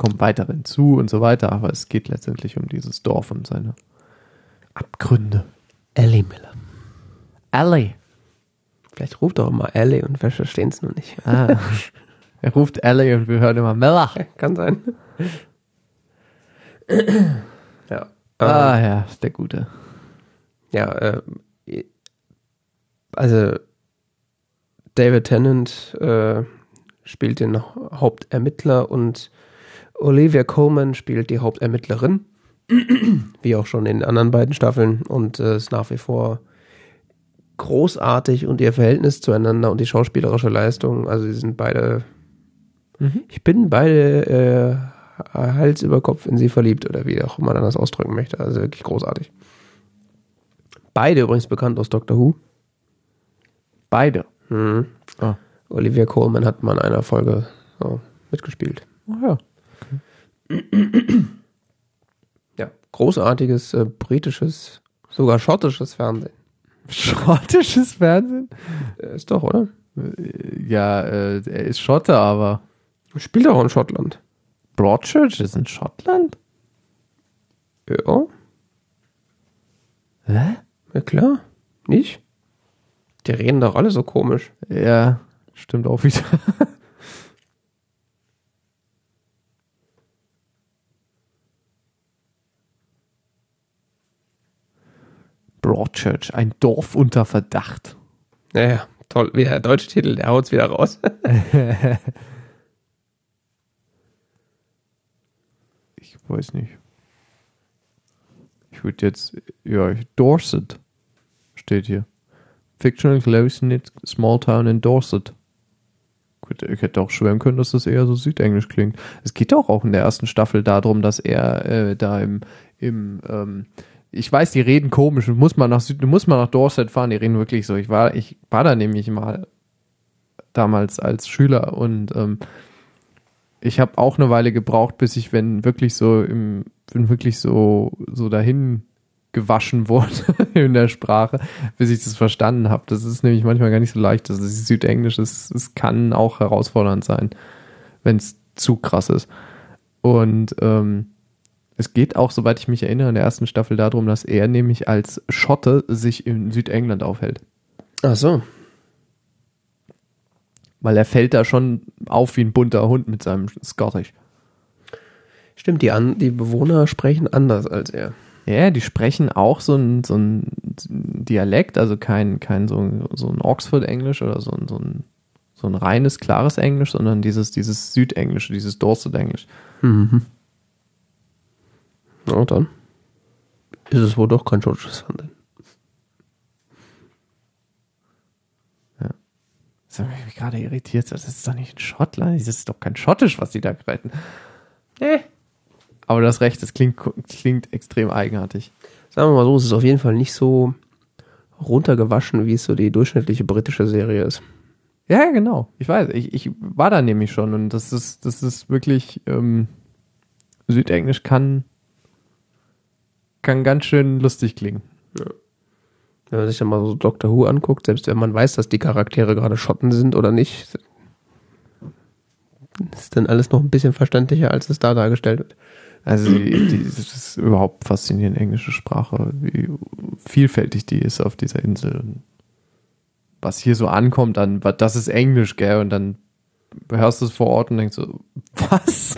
Kommt weiter hinzu und so weiter, aber es geht letztendlich um dieses Dorf und seine Abgründe. Ellie Miller. Ellie. Vielleicht ruft doch mal Ellie und wir verstehen es nur nicht. Ah. (laughs) er ruft Ellie und wir hören immer Melach. Kann sein. ja. Ah ja, der Gute. Ja, äh, also David Tennant äh, spielt den Hauptermittler und Olivia Coleman spielt die Hauptermittlerin. (clears throat) Wie auch schon in den anderen beiden Staffeln und äh, ist nach wie vor großartig und ihr Verhältnis zueinander und die schauspielerische Leistung, also sie sind beide, mhm. ich bin beide äh, Hals über Kopf in sie verliebt oder wie auch man das ausdrücken möchte, also wirklich großartig. Beide übrigens bekannt aus Doctor Who. Beide. Mhm. Oh. Olivia Coleman hat mal in einer Folge so, mitgespielt. Oh ja. Okay. ja, großartiges äh, britisches, sogar schottisches Fernsehen. Schottisches Fernsehen? Äh, ist doch, oder? Ja, äh, er ist Schotte, aber. Spielt auch in Schottland. Broadchurch ist in Schottland? Ja. Hä? Ja, klar. Nicht? Die reden doch alle so komisch. Ja, stimmt auch wieder. (laughs) Broadchurch, ein Dorf unter Verdacht. Naja, toll. Wieder der deutsche Titel, der haut's wieder raus. (laughs) ich weiß nicht. Ich würde jetzt, ja, Dorset steht hier. Fictional close-knit small town in Dorset. Ich hätte auch schwören können, dass das eher so südenglisch klingt. Es geht doch auch in der ersten Staffel darum, dass er äh, da im, im ähm, ich weiß, die reden komisch, muss man nach Süden, muss man nach Dorset fahren, die reden wirklich so. Ich war, ich war da nämlich mal damals als Schüler und ähm, ich habe auch eine Weile gebraucht, bis ich, wenn wirklich so im, wenn wirklich so, so dahin gewaschen (laughs) wurde in der Sprache, bis ich das verstanden habe. Das ist nämlich manchmal gar nicht so leicht. Das ist Südenglisch, es, es kann auch herausfordernd sein, wenn es zu krass ist. Und ähm, es geht auch, soweit ich mich erinnere, in der ersten Staffel darum, dass er nämlich als Schotte sich in Südengland aufhält. Ach so. Weil er fällt da schon auf wie ein bunter Hund mit seinem Scottish. Stimmt, die, an, die Bewohner sprechen anders als er. Ja, die sprechen auch so ein, so ein Dialekt, also kein, kein so, so ein Oxford-Englisch oder so ein, so, ein, so ein reines, klares Englisch, sondern dieses, dieses Südenglische, dieses Dorset-Englisch. Mhm. Na dann ist es wohl doch kein schottisches Fernsehen. Ja. Das hat mich gerade irritiert. Das ist doch nicht in Schottland. Das ist doch kein Schottisch, was die da retten. Nee. Aber das Recht, das klingt, klingt extrem eigenartig. Sagen wir mal so, es ist auf jeden Fall nicht so runtergewaschen, wie es so die durchschnittliche britische Serie ist. Ja, genau. Ich weiß. Ich, ich war da nämlich schon und das ist, das ist wirklich, ähm, Südenglisch kann kann ganz schön lustig klingen. Ja. Wenn man sich dann mal so Doctor Who anguckt, selbst wenn man weiß, dass die Charaktere gerade Schotten sind oder nicht, ist dann alles noch ein bisschen verständlicher, als es da dargestellt wird. Also die, die, das ist überhaupt faszinierend, englische Sprache, wie vielfältig die ist auf dieser Insel. Was hier so ankommt, dann, das ist Englisch, gell? Und dann hörst du es vor Ort und denkst so, (laughs) was?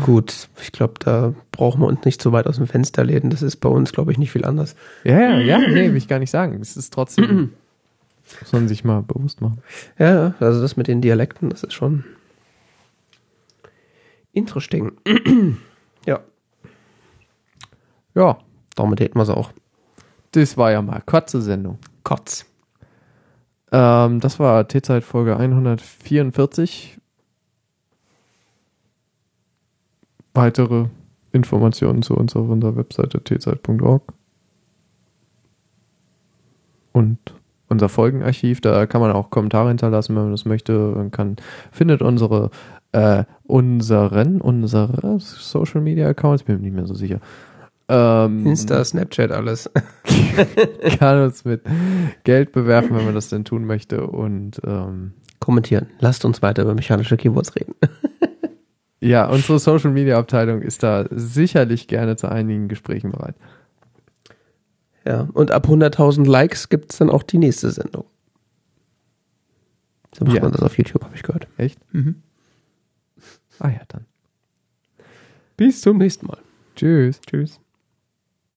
Gut, ich glaube, da brauchen wir uns nicht so weit aus dem Fenster lehnen. Das ist bei uns, glaube ich, nicht viel anders. Ja, ja, ja, nee, will ich gar nicht sagen. Es ist trotzdem, (clears throat) muss man sich mal bewusst machen. Ja, also das mit den Dialekten, das ist schon interesting. (clears throat) ja. Ja. Damit hätten wir es auch. Das war ja mal kurze Sendung. Kotz. Ähm, das war T-Zeit Folge 144. weitere Informationen zu uns auf unserer Webseite tzeit.org. Und unser Folgenarchiv, da kann man auch Kommentare hinterlassen, wenn man das möchte. Man kann, findet unsere, äh, unseren, unsere Social Media Accounts, bin mir nicht mehr so sicher. Ähm, Insta, Snapchat, alles. (laughs) kann uns mit Geld bewerfen, wenn man das denn tun möchte und ähm, kommentieren. Lasst uns weiter über mechanische Keyboards reden. Ja, unsere Social Media Abteilung ist da sicherlich gerne zu einigen Gesprächen bereit. Ja, und ab 100.000 Likes gibt es dann auch die nächste Sendung. So macht ja. man das auf YouTube, habe ich gehört. Echt? Mhm. Ah ja, dann. Bis zum nächsten Mal. Tschüss. Tschüss.